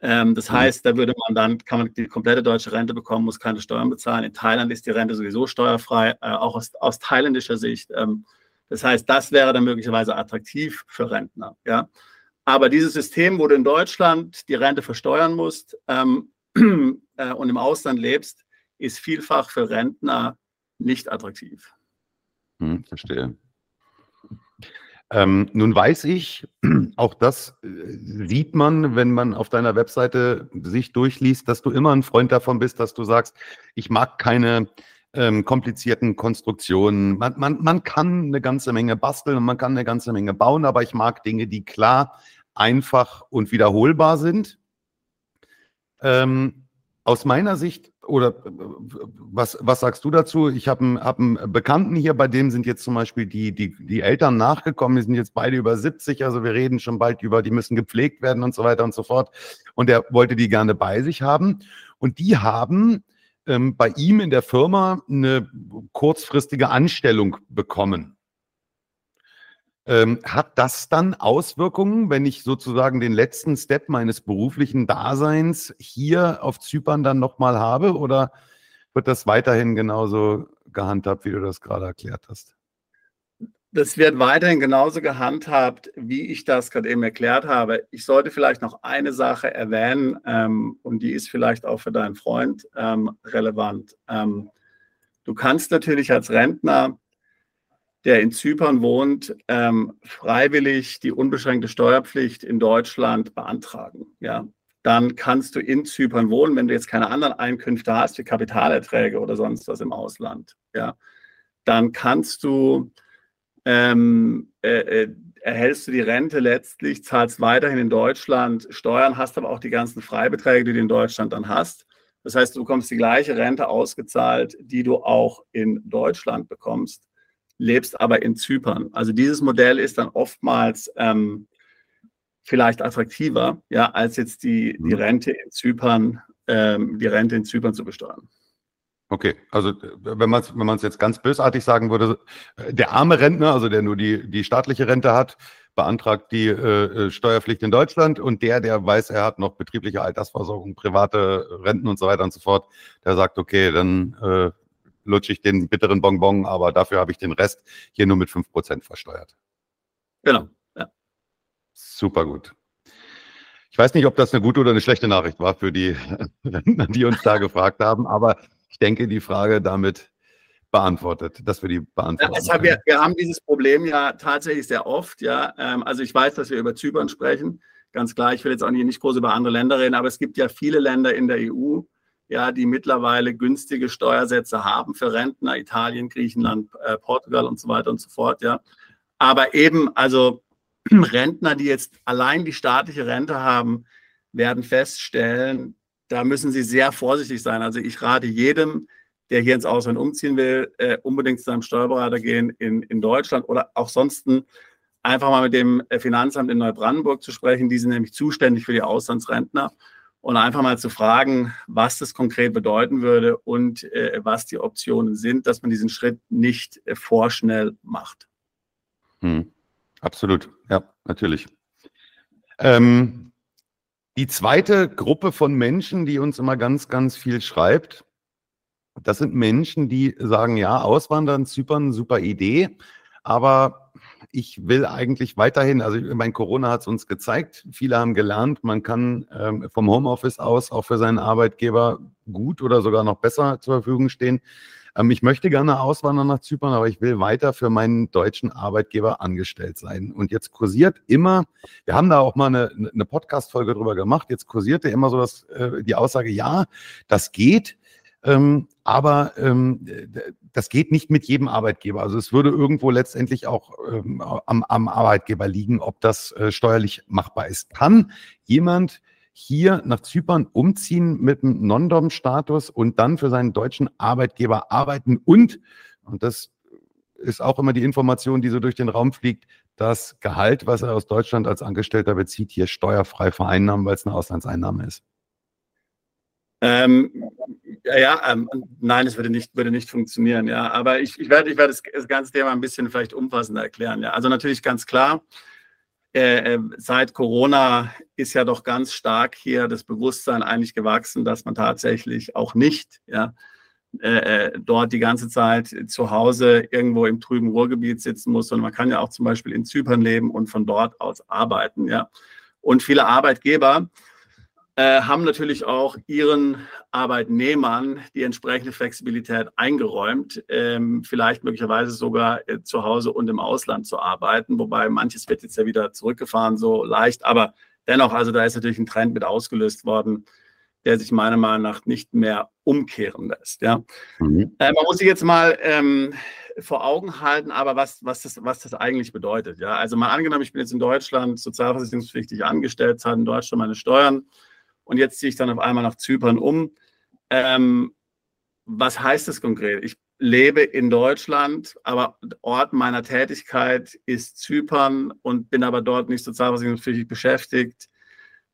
[SPEAKER 2] Ähm, das mhm. heißt, da würde man dann, kann man die komplette deutsche Rente bekommen, muss keine Steuern bezahlen. In Thailand ist die Rente sowieso steuerfrei, äh, auch aus, aus thailändischer Sicht. Ähm, das heißt, das wäre dann möglicherweise attraktiv für Rentner. Ja. Aber dieses System, wo du in Deutschland die Rente versteuern musst ähm, äh, und im Ausland lebst, ist vielfach für Rentner nicht attraktiv.
[SPEAKER 1] Hm, verstehe. Ähm, nun weiß ich, auch das äh, sieht man, wenn man auf deiner Webseite sich durchliest, dass du immer ein Freund davon bist, dass du sagst, ich mag keine ähm, komplizierten Konstruktionen. Man, man, man kann eine ganze Menge basteln und man kann eine ganze Menge bauen, aber ich mag Dinge, die klar, einfach und wiederholbar sind. Ähm, aus meiner Sicht, oder äh, was, was sagst du dazu? Ich habe einen, hab einen Bekannten hier, bei dem sind jetzt zum Beispiel die, die, die Eltern nachgekommen, die sind jetzt beide über 70, also wir reden schon bald über, die müssen gepflegt werden und so weiter und so fort. Und er wollte die gerne bei sich haben. Und die haben ähm, bei ihm in der Firma eine kurzfristige Anstellung bekommen. Ähm, hat das dann Auswirkungen, wenn ich sozusagen den letzten Step meines beruflichen Daseins hier auf Zypern dann nochmal habe? Oder wird das weiterhin genauso gehandhabt, wie du das gerade erklärt hast?
[SPEAKER 2] Das wird weiterhin genauso gehandhabt, wie ich das gerade eben erklärt habe. Ich sollte vielleicht noch eine Sache erwähnen ähm, und die ist vielleicht auch für deinen Freund ähm, relevant. Ähm, du kannst natürlich als Rentner der in Zypern wohnt, ähm, freiwillig die unbeschränkte Steuerpflicht in Deutschland beantragen. Ja, dann kannst du in Zypern wohnen, wenn du jetzt keine anderen Einkünfte hast, wie Kapitalerträge oder sonst was im Ausland. Ja, dann kannst du ähm, äh, äh, erhältst du die Rente letztlich, zahlst weiterhin in Deutschland Steuern, hast aber auch die ganzen Freibeträge, die du in Deutschland dann hast. Das heißt, du bekommst die gleiche Rente ausgezahlt, die du auch in Deutschland bekommst lebst aber in Zypern. Also dieses Modell ist dann oftmals ähm, vielleicht attraktiver, ja, als jetzt die, die mhm. Rente in Zypern, ähm, die Rente in Zypern zu besteuern.
[SPEAKER 1] Okay, also wenn man es wenn jetzt ganz bösartig sagen würde, äh, der arme Rentner, also der nur die, die staatliche Rente hat, beantragt die äh, äh, Steuerpflicht in Deutschland und der, der weiß, er hat noch betriebliche Altersversorgung, private Renten und so weiter und so fort, der sagt, okay, dann äh, lutsche ich den bitteren Bonbon, aber dafür habe ich den Rest hier nur mit 5% versteuert.
[SPEAKER 2] Genau. Ja.
[SPEAKER 1] Super gut. Ich weiß nicht, ob das eine gute oder eine schlechte Nachricht war für die, die uns da gefragt haben, aber ich denke, die Frage damit beantwortet, dass wir die beantworten.
[SPEAKER 2] Ja, also wir, wir, haben dieses Problem ja tatsächlich sehr oft. Ja, ähm, also ich weiß, dass wir über Zypern sprechen, ganz klar. Ich will jetzt auch nicht, nicht groß über andere Länder reden, aber es gibt ja viele Länder in der EU, ja, die mittlerweile günstige Steuersätze haben für Rentner, Italien, Griechenland, äh, Portugal und so weiter und so fort, ja. Aber eben, also Rentner, die jetzt allein die staatliche Rente haben, werden feststellen, da müssen sie sehr vorsichtig sein. Also ich rate jedem, der hier ins Ausland umziehen will, äh, unbedingt zu einem Steuerberater gehen in, in Deutschland oder auch sonst einfach mal mit dem Finanzamt in Neubrandenburg zu sprechen. Die sind nämlich zuständig für die Auslandsrentner und einfach mal zu fragen, was das konkret bedeuten würde und äh, was die Optionen sind, dass man diesen Schritt nicht äh, vorschnell macht.
[SPEAKER 1] Hm. Absolut, ja, natürlich. Ähm, die zweite Gruppe von Menschen, die uns immer ganz, ganz viel schreibt, das sind Menschen, die sagen, ja, Auswandern, Zypern, super Idee, aber ich will eigentlich weiterhin, also mein Corona hat es uns gezeigt, viele haben gelernt, man kann ähm, vom Homeoffice aus auch für seinen Arbeitgeber gut oder sogar noch besser zur Verfügung stehen. Ähm, ich möchte gerne auswandern nach Zypern, aber ich will weiter für meinen deutschen Arbeitgeber angestellt sein. Und jetzt kursiert immer, wir haben da auch mal eine, eine Podcast-Folge drüber gemacht, jetzt kursierte immer so das, äh, die Aussage, ja, das geht. Ähm, aber ähm, das geht nicht mit jedem Arbeitgeber. Also es würde irgendwo letztendlich auch ähm, am, am, Arbeitgeber liegen, ob das äh, steuerlich machbar ist. Kann jemand hier nach Zypern umziehen mit einem Non-Dom-Status und dann für seinen deutschen Arbeitgeber arbeiten und, und das ist auch immer die Information, die so durch den Raum fliegt, das Gehalt, was er aus Deutschland als Angestellter bezieht, hier steuerfrei vereinnahmen, weil es eine Auslandseinnahme ist.
[SPEAKER 2] Ähm, ja, ähm, nein, es würde nicht, würde nicht funktionieren, ja. Aber ich, ich werde, ich werde das, das ganze Thema ein bisschen vielleicht umfassender erklären, ja. Also natürlich ganz klar, äh, äh, seit Corona ist ja doch ganz stark hier das Bewusstsein eigentlich gewachsen, dass man tatsächlich auch nicht, ja, äh, äh dort die ganze Zeit zu Hause irgendwo im trüben Ruhrgebiet sitzen muss, sondern man kann ja auch zum Beispiel in Zypern leben und von dort aus arbeiten, ja. Und viele Arbeitgeber äh, haben natürlich auch ihren Arbeitnehmern die entsprechende Flexibilität eingeräumt, ähm, vielleicht möglicherweise sogar äh, zu Hause und im Ausland zu arbeiten, wobei manches wird jetzt ja wieder zurückgefahren, so leicht, aber dennoch, also da ist natürlich ein Trend mit ausgelöst worden, der sich meiner Meinung nach nicht mehr umkehren lässt. Ja. Mhm. Äh, man muss sich jetzt mal ähm, vor Augen halten, aber was, was, das, was das eigentlich bedeutet. Ja. Also mal angenommen, ich bin jetzt in Deutschland sozialversicherungspflichtig angestellt, zahle in Deutschland meine Steuern und jetzt ziehe ich dann auf einmal nach Zypern um. Ähm, was heißt das konkret? Ich lebe in Deutschland, aber Ort meiner Tätigkeit ist Zypern und bin aber dort nicht sozialversicherungspflichtig beschäftigt.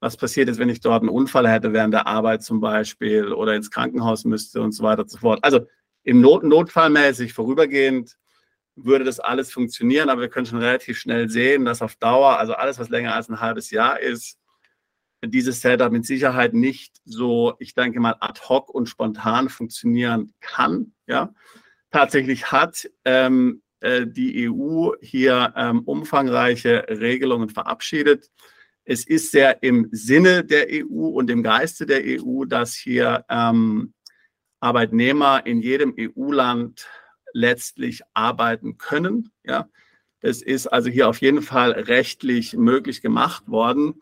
[SPEAKER 2] Was passiert ist, wenn ich dort einen Unfall hätte während der Arbeit zum Beispiel oder ins Krankenhaus müsste und so weiter und so fort. Also im Not Notfallmäßig vorübergehend würde das alles funktionieren, aber wir können schon relativ schnell sehen, dass auf Dauer, also alles, was länger als ein halbes Jahr ist, dieses Setup mit Sicherheit nicht so, ich denke mal, ad hoc und spontan funktionieren kann. Ja, tatsächlich hat ähm, äh, die EU hier ähm, umfangreiche Regelungen verabschiedet. Es ist sehr im Sinne der EU und im Geiste der EU, dass hier ähm, Arbeitnehmer in jedem EU-Land letztlich arbeiten können. Ja, das ist also hier auf jeden Fall rechtlich möglich gemacht worden.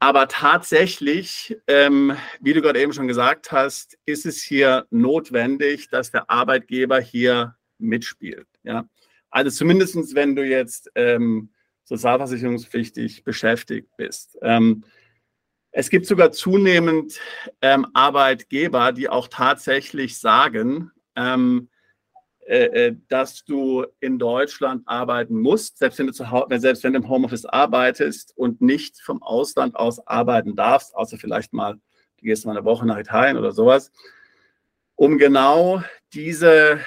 [SPEAKER 2] Aber tatsächlich, ähm, wie du gerade eben schon gesagt hast, ist es hier notwendig, dass der Arbeitgeber hier mitspielt. Ja? Also zumindest, wenn du jetzt ähm, sozialversicherungspflichtig beschäftigt bist. Ähm, es gibt sogar zunehmend ähm, Arbeitgeber, die auch tatsächlich sagen, ähm, äh, äh, dass du in Deutschland arbeiten musst, selbst wenn, du zu selbst wenn du im Homeoffice arbeitest und nicht vom Ausland aus arbeiten darfst, außer vielleicht mal, du gehst mal eine Woche nach Italien oder sowas, um genau diese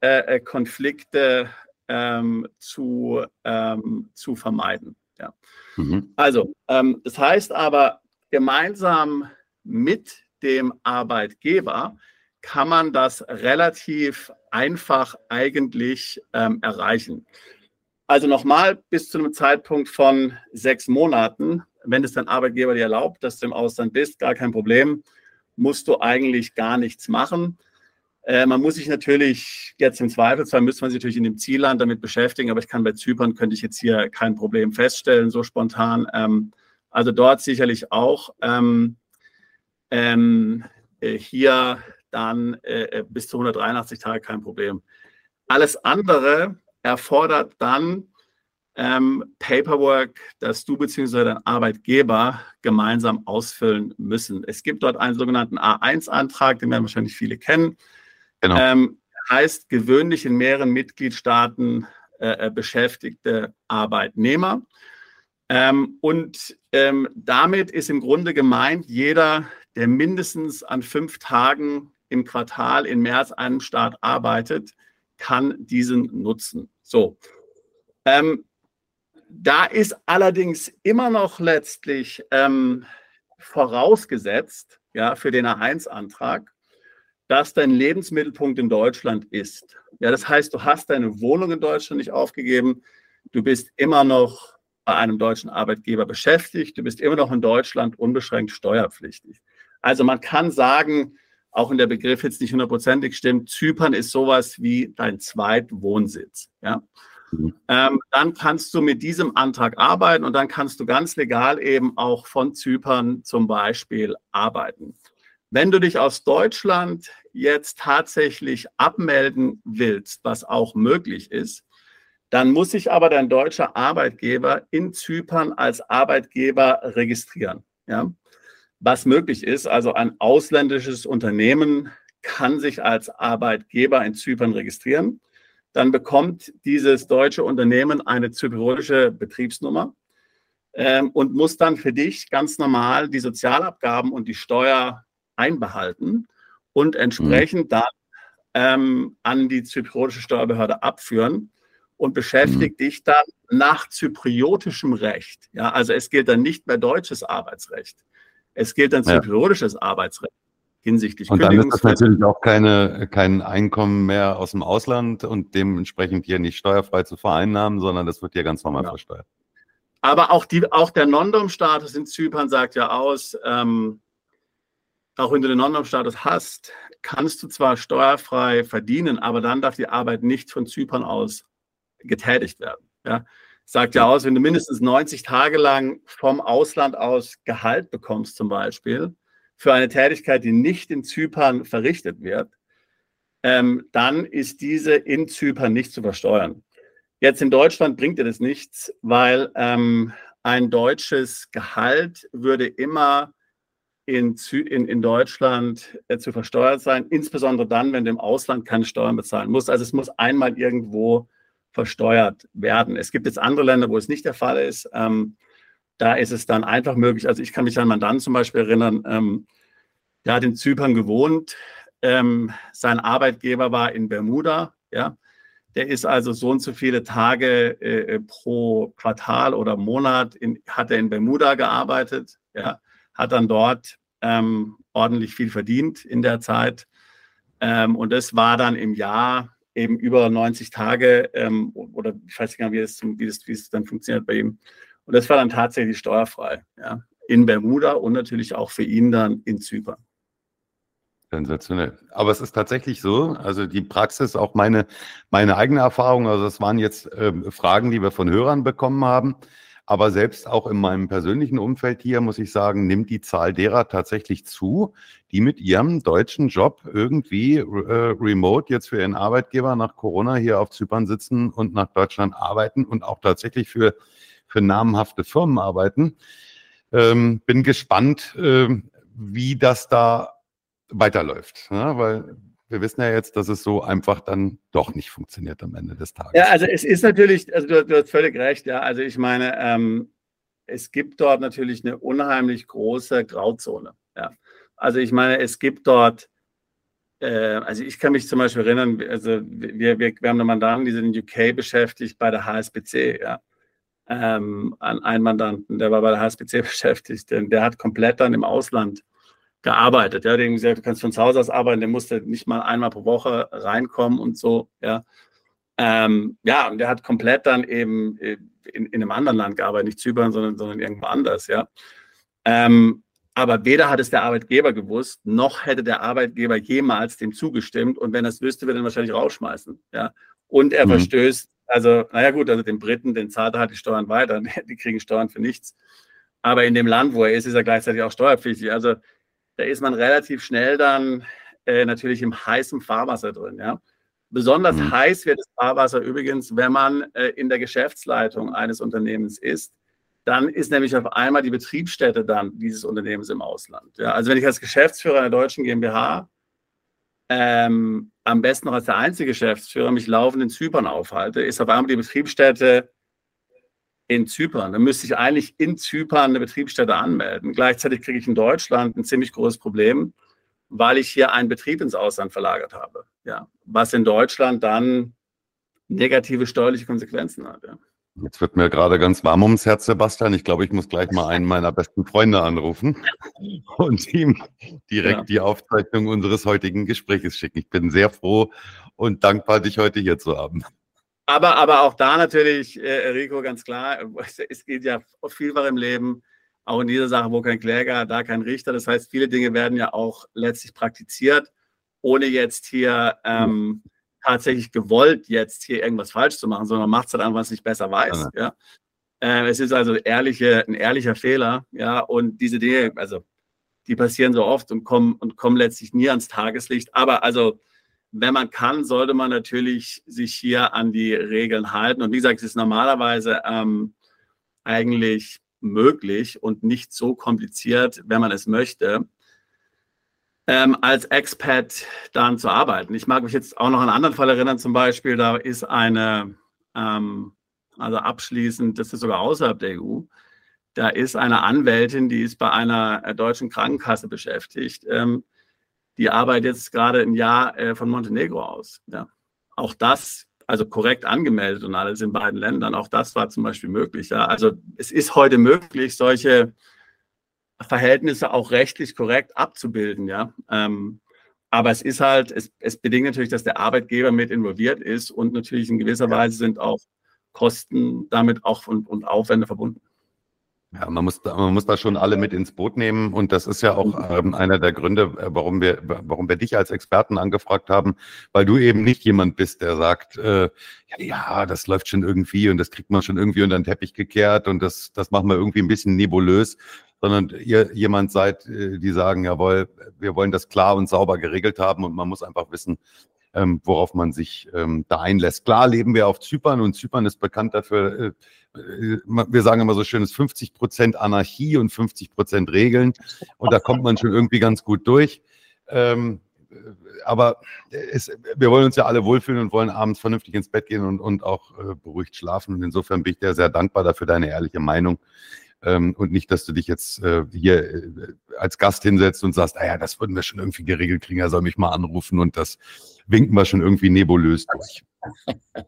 [SPEAKER 2] äh, äh, Konflikte ähm, zu, ähm, zu vermeiden. Ja. Mhm. Also, ähm, das heißt aber, gemeinsam mit dem Arbeitgeber kann man das relativ einfach eigentlich ähm, erreichen. Also nochmal, bis zu einem Zeitpunkt von sechs Monaten, wenn es dein Arbeitgeber dir erlaubt, dass du im Ausland bist, gar kein Problem, musst du eigentlich gar nichts machen. Äh, man muss sich natürlich jetzt im Zweifelsfall, müsste man sich natürlich in dem Zielland damit beschäftigen, aber ich kann bei Zypern, könnte ich jetzt hier kein Problem feststellen, so spontan. Ähm, also dort sicherlich auch ähm, ähm, äh, hier dann äh, äh bis zu 183 Tage kein Problem. Alles andere erfordert dann ähm, Paperwork, das du bzw. dein Arbeitgeber gemeinsam ausfüllen müssen. Es gibt dort einen sogenannten A1-Antrag, den werden wahrscheinlich viele kennen. Genau. Ähm, heißt gewöhnlich in mehreren Mitgliedstaaten äh, äh beschäftigte Arbeitnehmer. Ähm, und ähm, damit ist im Grunde gemeint, jeder, der mindestens an fünf Tagen im Quartal in mehr als einem Staat arbeitet, kann diesen nutzen. So. Ähm, da ist allerdings immer noch letztlich ähm, vorausgesetzt, ja, für den A1-Antrag, dass dein Lebensmittelpunkt in Deutschland ist. Ja, das heißt, du hast deine Wohnung in Deutschland nicht aufgegeben, du bist immer noch bei einem deutschen Arbeitgeber beschäftigt, du bist immer noch in Deutschland unbeschränkt steuerpflichtig. Also man kann sagen, auch wenn der Begriff jetzt nicht hundertprozentig stimmt, Zypern ist sowas wie dein Zweitwohnsitz. Ja? Mhm. Ähm, dann kannst du mit diesem Antrag arbeiten und dann kannst du ganz legal eben auch von Zypern zum Beispiel arbeiten. Wenn du dich aus Deutschland jetzt tatsächlich abmelden willst, was auch möglich ist, dann muss sich aber dein deutscher Arbeitgeber in Zypern als Arbeitgeber registrieren. Ja? Was möglich ist. Also ein ausländisches Unternehmen kann sich als Arbeitgeber in Zypern registrieren. Dann bekommt dieses deutsche Unternehmen eine zypriotische Betriebsnummer ähm, und muss dann für dich ganz normal die Sozialabgaben und die Steuer einbehalten und entsprechend mhm. dann ähm, an die zypriotische Steuerbehörde abführen und beschäftigt mhm. dich dann nach zypriotischem Recht. Ja, also es gilt dann nicht mehr deutsches Arbeitsrecht. Es gilt dann ja. Arbeitsrecht hinsichtlich
[SPEAKER 1] Und dann ist das natürlich auch keine, kein Einkommen mehr aus dem Ausland und dementsprechend hier nicht steuerfrei zu vereinnahmen, sondern das wird hier ganz normal ja. versteuert.
[SPEAKER 2] aber auch, die, auch der Non-Dom-Status in Zypern sagt ja aus, ähm, auch wenn du den Non-Dom-Status hast, kannst du zwar steuerfrei verdienen, aber dann darf die Arbeit nicht von Zypern aus getätigt werden. Ja? Sagt ja aus, wenn du mindestens 90 Tage lang vom Ausland aus Gehalt bekommst, zum Beispiel, für eine Tätigkeit, die nicht in Zypern verrichtet wird, ähm, dann ist diese in Zypern nicht zu versteuern. Jetzt in Deutschland bringt dir das nichts, weil ähm, ein deutsches Gehalt würde immer in, in, in Deutschland äh, zu versteuert sein, insbesondere dann, wenn du im Ausland keine Steuern bezahlen musst. Also es muss einmal irgendwo versteuert werden. Es gibt jetzt andere Länder, wo es nicht der Fall ist. Ähm, da ist es dann einfach möglich. Also ich kann mich an Mandanten zum Beispiel erinnern, ähm, der hat in Zypern gewohnt. Ähm, sein Arbeitgeber war in Bermuda. Ja, der ist also so und so viele Tage äh, äh, pro Quartal oder Monat in, hat er in Bermuda gearbeitet. Ja, hat dann dort ähm, ordentlich viel verdient in der Zeit. Ähm, und das war dann im Jahr eben über 90 Tage ähm, oder ich weiß nicht genau, wie es, wie, das, wie es dann funktioniert bei ihm. Und das war dann tatsächlich steuerfrei. Ja, in Bermuda und natürlich auch für ihn dann in Zypern.
[SPEAKER 1] Sensationell. Aber es ist tatsächlich so, also die Praxis, auch meine, meine eigene Erfahrung, also es waren jetzt äh, Fragen, die wir von Hörern bekommen haben. Aber selbst auch in meinem persönlichen Umfeld hier, muss ich sagen, nimmt die Zahl derer tatsächlich zu, die mit ihrem deutschen Job irgendwie äh, remote jetzt für ihren Arbeitgeber nach Corona hier auf Zypern sitzen und nach Deutschland arbeiten und auch tatsächlich für, für namhafte Firmen arbeiten. Ähm, bin gespannt, äh, wie das da weiterläuft. Ja, weil wir wissen ja jetzt, dass es so einfach dann doch nicht funktioniert am Ende des Tages.
[SPEAKER 2] Ja, also es ist natürlich, also du, du hast völlig recht, ja. Also ich meine, ähm, es gibt dort natürlich eine unheimlich große Grauzone. Ja. Also ich meine, es gibt dort, äh, also ich kann mich zum Beispiel erinnern, also wir, wir, wir haben einen Mandanten, die sind in UK beschäftigt bei der HSBC, ja. Ähm, einen Mandanten, der war bei der HSBC beschäftigt, denn der hat komplett dann im Ausland gearbeitet. Ja, dem gesagt, du kannst von zu Hause aus arbeiten, der musste nicht mal einmal pro Woche reinkommen und so. Ja, ähm, ja und der hat komplett dann eben äh, in, in einem anderen Land gearbeitet, nicht Zypern, sondern, sondern irgendwo anders. Ja, ähm, aber weder hat es der Arbeitgeber gewusst, noch hätte der Arbeitgeber jemals dem zugestimmt. Und wenn er es wüsste, würde er ihn wahrscheinlich rausschmeißen. Ja, und er mhm. verstößt. Also, naja, gut, also den Briten, den zahlt er halt die Steuern weiter. Die kriegen Steuern für nichts. Aber in dem Land, wo er ist, ist er gleichzeitig auch steuerpflichtig. Also, da ist man relativ schnell dann äh, natürlich im heißen Fahrwasser drin. Ja? Besonders mhm. heiß wird das Fahrwasser übrigens, wenn man äh, in der Geschäftsleitung eines Unternehmens ist. Dann ist nämlich auf einmal die Betriebsstätte dann dieses Unternehmens im Ausland. Ja? Also wenn ich als Geschäftsführer einer deutschen GmbH ähm, am besten noch als der einzige Geschäftsführer mich laufend in Zypern aufhalte, ist auf einmal die Betriebsstätte in Zypern. Dann müsste ich eigentlich in Zypern eine Betriebsstätte anmelden. Gleichzeitig kriege ich in Deutschland ein ziemlich großes Problem, weil ich hier einen Betrieb ins Ausland verlagert habe. Ja, was in Deutschland dann negative steuerliche Konsequenzen hat. Ja.
[SPEAKER 1] Jetzt wird mir gerade ganz warm ums Herz, Sebastian. Ich glaube, ich muss gleich mal einen meiner besten Freunde anrufen und ihm direkt ja. die Aufzeichnung unseres heutigen Gesprächs schicken. Ich bin sehr froh und dankbar, dich heute hier zu haben.
[SPEAKER 2] Aber, aber auch da natürlich, äh, Rico, ganz klar, es geht ja vielfach im Leben, auch in dieser Sache, wo kein Kläger, da kein Richter. Das heißt, viele Dinge werden ja auch letztlich praktiziert, ohne jetzt hier ähm, tatsächlich gewollt, jetzt hier irgendwas falsch zu machen, sondern macht es halt einfach, was nicht besser weiß. Ja. ja. Äh, es ist also ehrliche, ein ehrlicher Fehler, ja, und diese Dinge, also die passieren so oft und kommen und kommen letztlich nie ans Tageslicht. Aber also wenn man kann, sollte man natürlich sich hier an die Regeln halten. Und wie gesagt, es ist normalerweise ähm, eigentlich möglich und nicht so kompliziert, wenn man es möchte, ähm, als Expat dann zu arbeiten. Ich mag mich jetzt auch noch an einen anderen Fall erinnern, zum Beispiel, da ist eine, ähm, also abschließend, das ist sogar außerhalb der EU, da ist eine Anwältin, die ist bei einer äh, deutschen Krankenkasse beschäftigt. Ähm, die arbeitet jetzt gerade ein Jahr äh, von Montenegro aus. Ja. Auch das, also korrekt angemeldet und alles in beiden Ländern, auch das war zum Beispiel möglich. Ja. Also es ist heute möglich, solche Verhältnisse auch rechtlich korrekt abzubilden. Ja. Ähm, aber es ist halt, es, es bedingt natürlich, dass der Arbeitgeber mit involviert ist und natürlich in gewisser Weise sind auch Kosten damit auch und, und Aufwände verbunden.
[SPEAKER 1] Ja, man muss, da, man muss da schon alle mit ins Boot nehmen. Und das ist ja auch ähm, einer der Gründe, äh, warum wir, warum wir dich als Experten angefragt haben, weil du eben nicht jemand bist, der sagt, äh, ja, ja, das läuft schon irgendwie und das kriegt man schon irgendwie unter den Teppich gekehrt und das, das machen wir irgendwie ein bisschen nebulös, sondern ihr jemand seid, äh, die sagen, jawohl, wir wollen das klar und sauber geregelt haben und man muss einfach wissen, ähm, worauf man sich ähm, da einlässt. Klar leben wir auf Zypern und Zypern ist bekannt dafür, äh, äh wir sagen immer so schön, es ist 50 Prozent Anarchie und 50 Prozent Regeln und da kommt man schon irgendwie ganz gut durch. Ähm, aber es, wir wollen uns ja alle wohlfühlen und wollen abends vernünftig ins Bett gehen und, und auch äh, beruhigt schlafen. Und insofern bin ich dir sehr dankbar dafür, deine ehrliche Meinung. Ähm, und nicht, dass du dich jetzt äh, hier äh, als Gast hinsetzt und sagst, naja, ah das würden wir schon irgendwie geregelt kriegen, er soll mich mal anrufen und das winken wir schon irgendwie nebulös durch.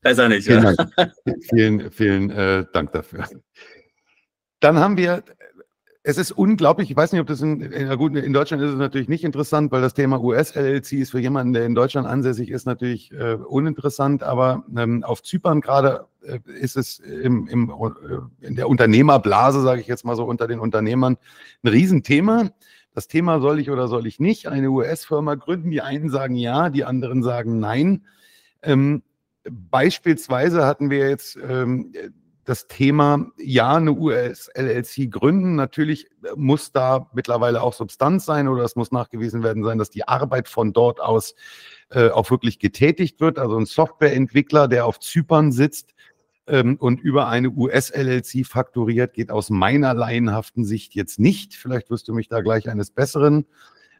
[SPEAKER 2] Besser nicht,
[SPEAKER 1] vielen ja. Dank. Vielen, vielen äh, Dank dafür. Dann haben wir es ist unglaublich, ich weiß nicht, ob das in, in, gut, in Deutschland ist es natürlich nicht interessant, weil das Thema US-LLC ist für jemanden, der in Deutschland ansässig ist, natürlich äh, uninteressant, aber ähm, auf Zypern gerade äh, ist es im, im, äh, in der Unternehmerblase, sage ich jetzt mal so unter den Unternehmern, ein Riesenthema. Das Thema soll ich oder soll ich nicht eine US-Firma gründen? Die einen sagen ja, die anderen sagen nein. Ähm, beispielsweise hatten wir jetzt ähm, das Thema, ja, eine US-LLC gründen. Natürlich muss da mittlerweile auch Substanz sein oder es muss nachgewiesen werden sein, dass die Arbeit von dort aus äh, auch wirklich getätigt wird. Also ein Softwareentwickler, der auf Zypern sitzt ähm, und über eine US-LLC fakturiert, geht aus meiner laienhaften Sicht jetzt nicht. Vielleicht wirst du mich da gleich eines Besseren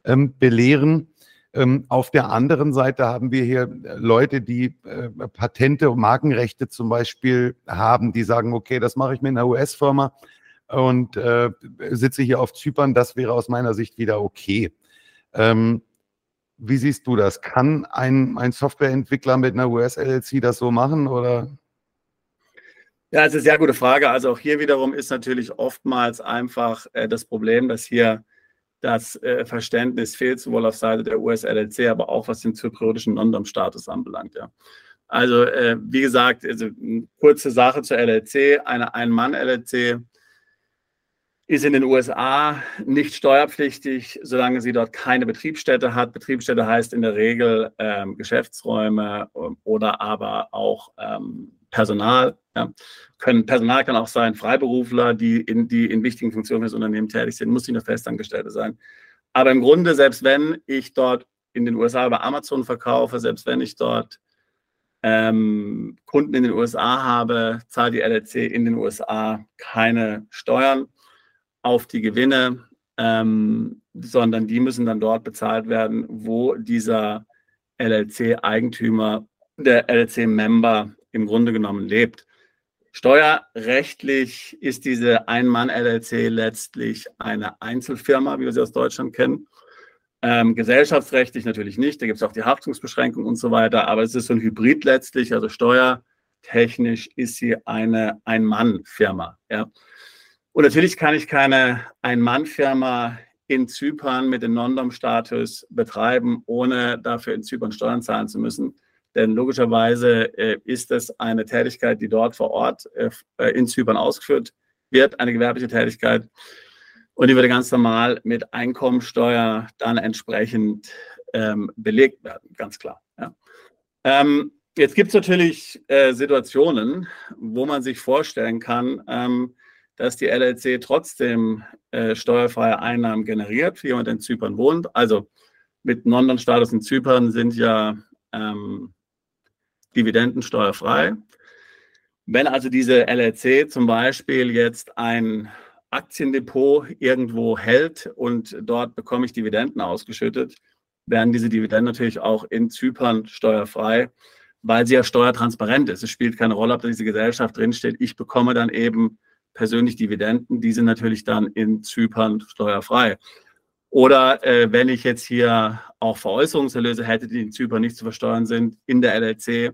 [SPEAKER 1] ähm, belehren. Ähm, auf der anderen Seite haben wir hier äh, Leute, die äh, Patente und Markenrechte zum Beispiel haben, die sagen, okay, das mache ich mit einer US-Firma und äh, sitze hier auf Zypern. Das wäre aus meiner Sicht wieder okay. Ähm, wie siehst du das? Kann ein, ein Softwareentwickler mit einer US-LLC das so machen oder?
[SPEAKER 2] Ja, das ist eine sehr gute Frage. Also auch hier wiederum ist natürlich oftmals einfach äh, das Problem, dass hier das äh, Verständnis fehlt, sowohl auf Seite der US-LLC, aber auch was den zypriotischen Non-Dom-Status anbelangt. Ja. Also, äh, wie gesagt, also, eine kurze Sache zur LLC. Eine Ein-Mann-LLC ist in den USA nicht steuerpflichtig, solange sie dort keine Betriebsstätte hat. Betriebsstätte heißt in der Regel ähm, Geschäftsräume ähm, oder aber auch ähm, Personal. Ja. Können, Personal kann auch sein Freiberufler, die in, die in wichtigen Funktionen des Unternehmens tätig sind, muss nicht eine Festangestellte sein. Aber im Grunde, selbst wenn ich dort in den USA über Amazon verkaufe, selbst wenn ich dort ähm, Kunden in den USA habe, zahlt die LLC in den USA keine Steuern auf die Gewinne, ähm, sondern die müssen dann dort bezahlt werden, wo dieser LLC-Eigentümer, der LLC-Member im Grunde genommen lebt. Steuerrechtlich ist diese Ein-Mann-LLC letztlich eine Einzelfirma, wie wir sie aus Deutschland kennen. Ähm, gesellschaftsrechtlich natürlich nicht, da gibt es auch die Haftungsbeschränkung und so weiter, aber es ist so ein Hybrid letztlich, also steuertechnisch ist sie eine Ein-Mann-Firma. Ja. Und natürlich kann ich keine Ein-Mann-Firma in Zypern mit dem Non-Dom-Status betreiben, ohne dafür in Zypern Steuern zahlen zu müssen. Denn logischerweise äh, ist es eine Tätigkeit, die dort vor Ort äh, äh, in Zypern ausgeführt wird, eine gewerbliche Tätigkeit. Und die würde ganz normal mit Einkommensteuer dann entsprechend ähm, belegt werden, ganz klar. Ja. Ähm, jetzt gibt es natürlich äh, Situationen, wo man sich vorstellen kann, ähm, dass die LLC trotzdem äh, steuerfreie Einnahmen generiert für jemanden, in Zypern wohnt. Also mit Non-Status in Zypern sind ja ähm, Dividenden steuerfrei. Wenn also diese LLC zum Beispiel jetzt ein Aktiendepot irgendwo hält und dort bekomme ich Dividenden ausgeschüttet, werden diese Dividenden natürlich auch in Zypern steuerfrei, weil sie ja steuertransparent ist. Es spielt keine Rolle, ob da diese Gesellschaft drinsteht. Ich bekomme dann eben persönlich Dividenden. Die sind natürlich dann in Zypern steuerfrei. Oder äh, wenn ich jetzt hier auch Veräußerungserlöse hätte, die in Zypern nicht zu versteuern sind, in der LLC,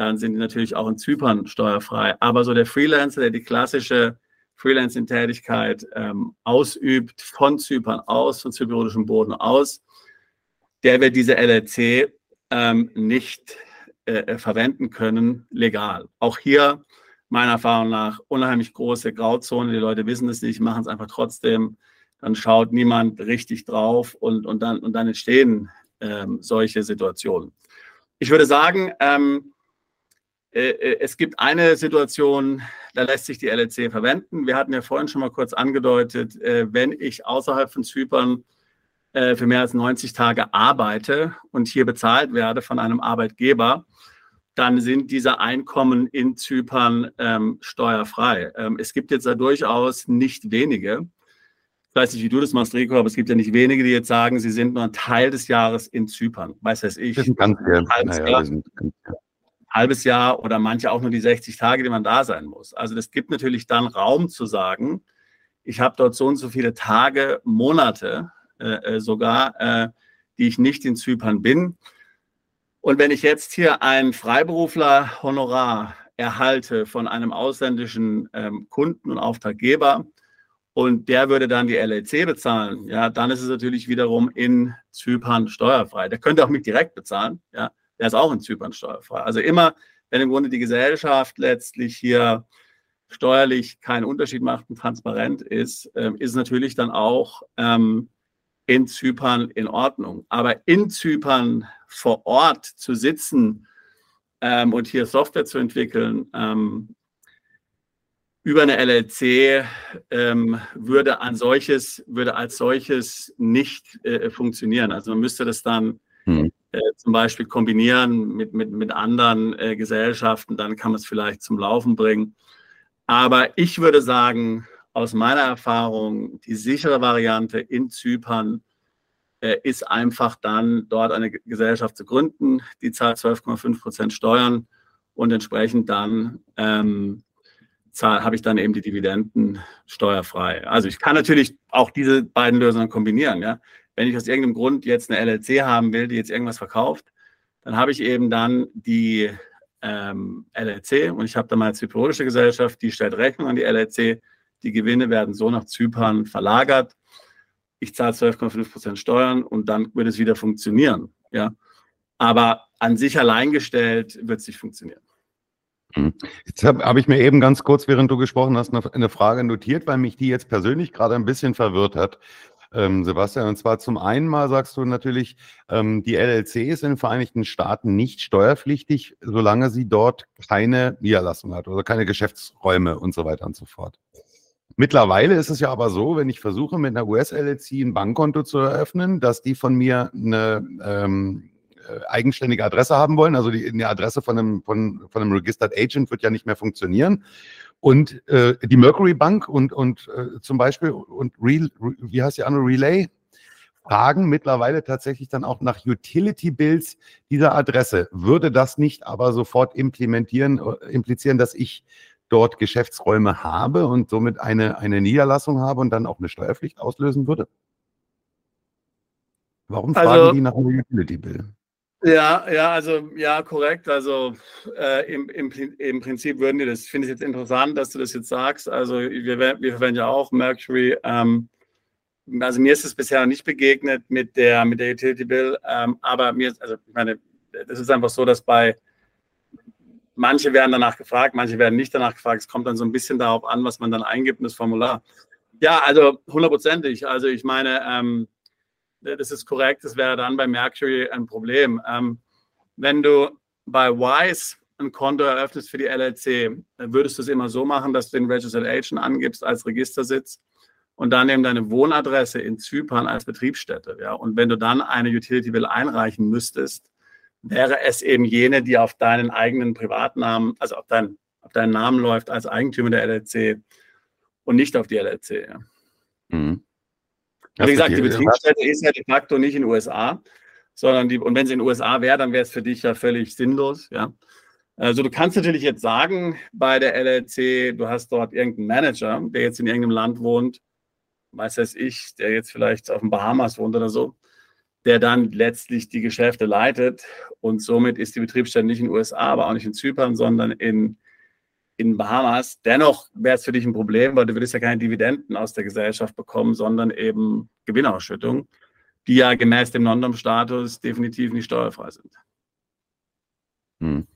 [SPEAKER 2] dann sind die natürlich auch in Zypern steuerfrei. Aber so der Freelancer, der die klassische Freelancing-Tätigkeit ähm, ausübt, von Zypern aus, von zypriotischem Boden aus, der wird diese LLC ähm, nicht äh, äh, verwenden können, legal. Auch hier meiner Erfahrung nach unheimlich große Grauzone. Die Leute wissen es nicht, machen es einfach trotzdem. Dann schaut niemand richtig drauf und, und, dann, und dann entstehen ähm, solche Situationen. Ich würde sagen, ähm, äh, äh es gibt eine Situation, da lässt sich die LEC verwenden. Wir hatten ja vorhin schon mal kurz angedeutet, äh, wenn ich außerhalb von Zypern äh, für mehr als 90 Tage arbeite und hier bezahlt werde von einem Arbeitgeber, dann sind diese Einkommen in Zypern ähm, steuerfrei. Ähm, es gibt jetzt da durchaus nicht wenige. Ich weiß nicht, wie du das machst, Rico, aber es gibt ja nicht wenige, die jetzt sagen, sie sind nur ein Teil des Jahres in Zypern. Weiß das ich. Das sind ganz ein halbes, naja, Jahr, sind ganz, halbes Jahr oder manche auch nur die 60 Tage, die man da sein muss. Also das gibt natürlich dann Raum zu sagen, ich habe dort so und so viele Tage, Monate äh, äh sogar, äh, die ich nicht in Zypern bin. Und wenn ich jetzt hier ein Freiberufler-Honorar erhalte von einem ausländischen ähm, Kunden und Auftraggeber und der würde dann die LLC bezahlen, ja, dann ist es natürlich wiederum in Zypern steuerfrei. Der könnte auch mich direkt bezahlen, ja, der ist auch in Zypern steuerfrei. Also immer, wenn im Grunde die Gesellschaft letztlich hier steuerlich keinen Unterschied macht und transparent ist, ähm, ist natürlich dann auch ähm, in Zypern in Ordnung. Aber in Zypern vor Ort zu sitzen ähm, und hier Software zu entwickeln, ähm, über eine LLC ähm, würde, ein solches, würde als solches nicht äh, funktionieren. Also man müsste das dann hm. Äh, zum Beispiel kombinieren mit, mit, mit anderen äh, Gesellschaften, dann kann man es vielleicht zum Laufen bringen. Aber ich würde sagen, aus meiner Erfahrung die sichere Variante in Zypern äh, ist einfach dann dort eine Gesellschaft zu gründen, die zahlt 12,5 Prozent Steuern und entsprechend dann ähm, habe ich dann eben die Dividenden steuerfrei. Also ich kann natürlich auch diese beiden Lösungen kombinieren. Ja? Wenn ich aus irgendeinem Grund jetzt eine LLC haben will, die jetzt irgendwas verkauft, dann habe ich eben dann die ähm, LLC und ich habe dann meine zypriotische Gesellschaft, die stellt Rechnung an die LLC. Die Gewinne werden so nach Zypern verlagert. Ich zahle 12,5 Prozent Steuern und dann wird es wieder funktionieren. Ja? Aber an sich allein gestellt wird es nicht funktionieren.
[SPEAKER 1] Hm. Jetzt habe hab ich mir eben ganz kurz, während du gesprochen hast, eine, eine, Frage notiert, weil mich die jetzt persönlich gerade ein bisschen verwirrt hat. Ähm, Sebastian, und zwar zum einen mal sagst du natürlich, ähm, die LLC ist in den Vereinigten Staaten nicht steuerpflichtig, solange sie dort keine Niederlassung hat oder keine Geschäftsräume und so weiter und so fort. Mittlerweile ist es ja aber so, wenn ich versuche, mit einer US-LLC ein Bankkonto zu eröffnen, dass die von mir eine ähm, äh, eigenständige Adresse haben wollen. Also die, eine Adresse von einem, von, von einem Registered Agent wird ja nicht mehr funktionieren. Und äh, die Mercury Bank und, und äh, zum Beispiel und Re, wie heißt die andere Relay fragen mittlerweile tatsächlich dann auch nach Utility Bills dieser Adresse. Würde das nicht aber sofort implementieren, äh, implizieren, dass ich dort Geschäftsräume habe und somit eine, eine Niederlassung habe und dann auch eine Steuerpflicht auslösen würde? Warum fragen also, die nach einem Utility Bill?
[SPEAKER 2] Ja, ja, also ja, korrekt. Also äh, im, im, im Prinzip würden die das, finde ich jetzt interessant, dass du das jetzt sagst. Also wir, wir verwenden ja auch Mercury. Ähm, also mir ist es bisher nicht begegnet mit der, mit der Utility Bill, ähm, aber mir, also ich meine, das ist einfach so, dass bei manche werden danach gefragt, manche werden nicht danach gefragt. Es kommt dann so ein bisschen darauf an, was man dann eingibt in das Formular. Ja, also hundertprozentig. Also ich meine, ähm, das ist korrekt, das wäre dann bei Mercury ein Problem. Ähm, wenn du bei Wise ein Konto eröffnest für die LLC, würdest du es immer so machen, dass du den Registered Agent angibst als Registersitz und dann eben deine Wohnadresse in Zypern als Betriebsstätte. Ja? Und wenn du dann eine Utility Bill einreichen müsstest, wäre es eben jene, die auf deinen eigenen Privatnamen, also auf, dein, auf deinen Namen läuft als Eigentümer der LLC und nicht auf die LLC. Ja. Mhm. Wie gesagt, die Betriebsstätte ist ja de facto nicht in den USA, sondern die, und wenn sie in den USA wäre, dann wäre es für dich ja völlig sinnlos, ja. Also du kannst natürlich jetzt sagen, bei der LLC, du hast dort irgendeinen Manager, der jetzt in irgendeinem Land wohnt, weiß das ich, der jetzt vielleicht auf den Bahamas wohnt oder so, der dann letztlich die Geschäfte leitet und somit ist die Betriebsstätte nicht in den USA, aber auch nicht in Zypern, sondern in in Bahamas. Dennoch wäre es für dich ein Problem, weil du würdest ja keine Dividenden aus der Gesellschaft bekommen, sondern eben Gewinnausschüttung, die ja gemäß dem Non-Dom-Status definitiv nicht steuerfrei sind.
[SPEAKER 1] Hm.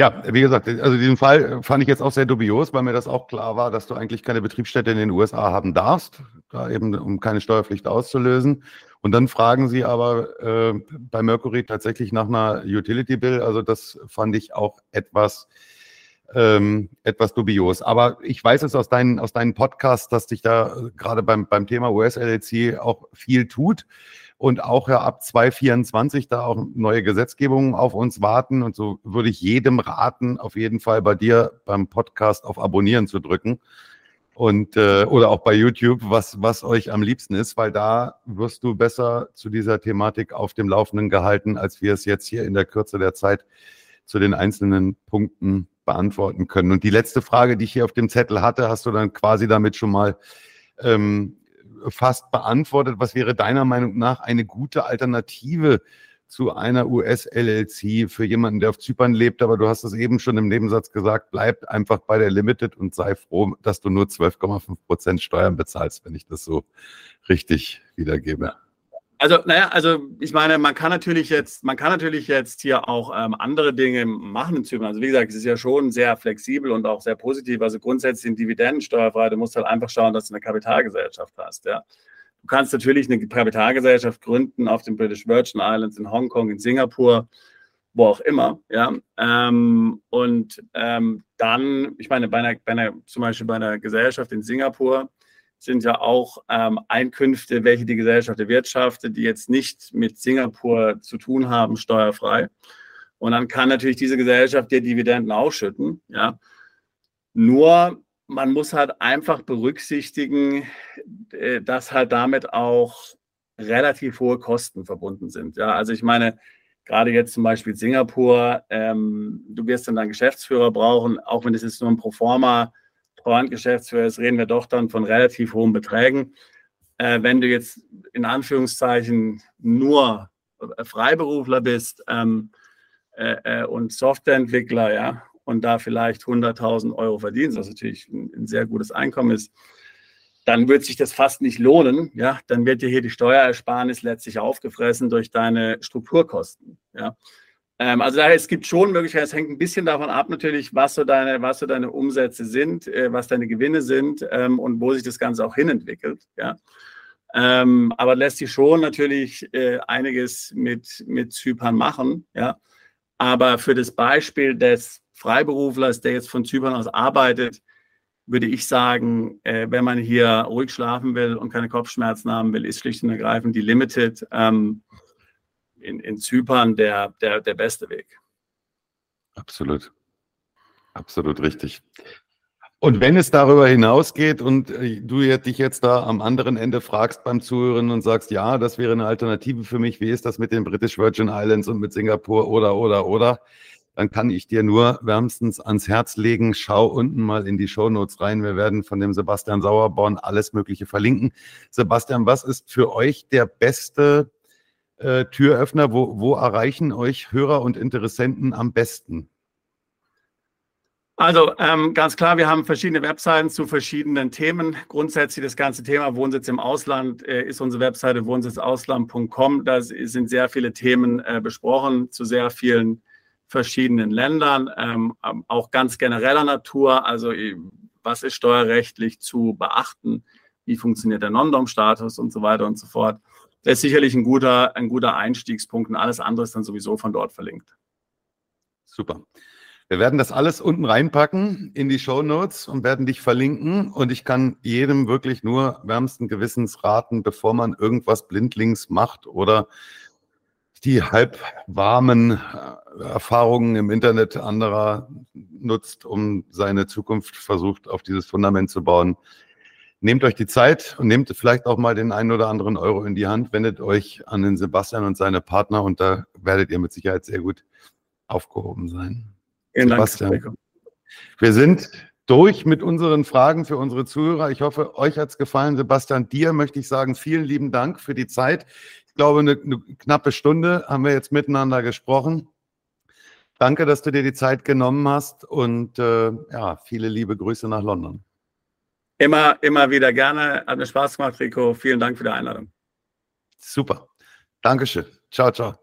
[SPEAKER 1] Ja, wie gesagt, also diesen Fall fand ich jetzt auch sehr dubios, weil mir das auch klar war, dass du eigentlich keine Betriebsstätte in den USA haben darfst, da eben um keine Steuerpflicht auszulösen. Und dann fragen sie aber äh, bei Mercury tatsächlich nach einer Utility Bill. Also das fand ich auch etwas ähm, etwas dubios. Aber ich weiß es aus deinen, aus deinen Podcasts, dass dich da äh, gerade beim, beim Thema US-LLC auch viel tut und auch ja ab 2024 da auch neue Gesetzgebungen auf uns warten. Und so würde ich jedem raten, auf jeden Fall bei dir beim Podcast auf Abonnieren zu drücken. Und äh, oder auch bei YouTube, was, was euch am liebsten ist, weil da wirst du besser zu dieser Thematik auf dem Laufenden gehalten, als wir es jetzt hier in der Kürze der Zeit zu den einzelnen Punkten beantworten können. Und die letzte Frage, die ich hier auf dem Zettel hatte, hast du dann quasi damit schon mal ähm, fast beantwortet. Was wäre deiner Meinung nach eine gute Alternative zu einer US-LLC für jemanden, der auf Zypern lebt? Aber du hast es eben schon im Nebensatz gesagt, bleib einfach bei der Limited und sei froh, dass du nur 12,5 Prozent Steuern bezahlst, wenn ich das so richtig wiedergebe.
[SPEAKER 2] Also, naja, also ich meine, man kann natürlich jetzt, man kann natürlich jetzt hier auch ähm, andere Dinge machen in Zypern. Also wie gesagt, es ist ja schon sehr flexibel und auch sehr positiv. Also grundsätzlich sind Dividenden steuerfrei. Du musst halt einfach schauen, dass du eine Kapitalgesellschaft hast. Ja. Du kannst natürlich eine Kapitalgesellschaft gründen auf den British Virgin Islands, in Hongkong, in Singapur, wo auch immer. Ja. Ähm, und ähm, dann, ich meine, bei einer, bei einer, zum Beispiel bei einer Gesellschaft in Singapur, sind ja auch ähm, Einkünfte, welche die Gesellschaft erwirtschaftet, die jetzt nicht mit Singapur zu tun haben, steuerfrei. Und dann kann natürlich diese Gesellschaft dir Dividenden ausschütten. Ja. Nur man muss halt einfach berücksichtigen, äh, dass halt damit auch relativ hohe Kosten verbunden sind. Ja, also ich meine, gerade jetzt zum Beispiel Singapur, ähm, du wirst dann einen Geschäftsführer brauchen, auch wenn es jetzt nur ein Proforma Treuhandgeschäftsführer ist, reden wir doch dann von relativ hohen Beträgen. Äh, wenn du jetzt in Anführungszeichen nur Freiberufler bist ähm, äh, äh und Softwareentwickler, ja, und da vielleicht 100.000 Euro verdienst, was natürlich ein, ein, sehr gutes Einkommen ist, dann wird sich das fast nicht lohnen. Ja, dann wird dir hier die Steuerersparnis letztlich aufgefressen durch deine Strukturkosten. Ja, ähm, also daher, es gibt schon Möglichkeiten, es hängt ein bisschen davon ab natürlich, was so deine, was so deine Umsätze sind, äh, was deine Gewinne sind ähm, und wo sich das Ganze auch hinentwickelt. Ja. Ähm, aber lässt sich schon natürlich äh, einiges mit, mit Zypern machen. Ja. Aber für das Beispiel des Freiberuflers, der jetzt von Zypern aus arbeitet, würde ich sagen, äh, wenn man hier ruhig schlafen will und keine Kopfschmerzen haben will, ist schlicht und ergreifend die Limited. Ähm, in, in Zypern der, der, der beste Weg.
[SPEAKER 1] Absolut. Absolut richtig. Und wenn es darüber hinausgeht und äh, du dich jetzt da am anderen Ende fragst beim Zuhören und sagst, ja, das wäre eine Alternative für mich, wie ist das mit den British Virgin Islands und mit Singapur oder, oder, oder, dann kann ich dir nur wärmstens ans Herz legen, schau unten mal in die Show Notes rein. Wir werden von dem Sebastian Sauerborn alles Mögliche verlinken. Sebastian, was ist für euch der beste äh, Türöffner? Wo, wo erreichen euch Hörer und Interessenten am besten?
[SPEAKER 2] Also ähm, ganz klar, wir haben verschiedene Webseiten zu verschiedenen Themen. Grundsätzlich das ganze Thema Wohnsitz im Ausland äh, ist unsere Webseite wohnsitzausland.com. Da sind sehr viele Themen äh, besprochen zu sehr vielen verschiedenen Ländern, ähm, auch ganz genereller Natur. Also was ist steuerrechtlich zu beachten? Wie funktioniert der Non-Dom-Status und so weiter und so fort. Das ist sicherlich ein guter, ein guter Einstiegspunkt und alles andere ist dann sowieso von dort verlinkt.
[SPEAKER 1] Super. Wir werden das alles unten reinpacken in die Show Notes und werden dich verlinken. Und ich kann jedem wirklich nur wärmsten Gewissens raten, bevor man irgendwas blindlings macht oder die halb warmen äh, Erfahrungen im Internet anderer nutzt, um seine Zukunft versucht, auf dieses Fundament zu bauen, Nehmt euch die Zeit und nehmt vielleicht auch mal den einen oder anderen Euro in die Hand, wendet euch an den Sebastian und seine Partner und da werdet ihr mit Sicherheit sehr gut aufgehoben sein.
[SPEAKER 2] Vielen Sebastian. Dank.
[SPEAKER 1] Wir sind durch mit unseren Fragen für unsere Zuhörer. Ich hoffe, euch hat es gefallen. Sebastian, dir möchte ich sagen, vielen lieben Dank für die Zeit. Ich glaube, eine, eine knappe Stunde haben wir jetzt miteinander gesprochen. Danke, dass du dir die Zeit genommen hast und äh, ja, viele liebe Grüße nach London.
[SPEAKER 2] Immer, immer wieder gerne. Hat mir Spaß gemacht, Rico. Vielen Dank für die Einladung.
[SPEAKER 1] Super. Dankeschön. Ciao, ciao.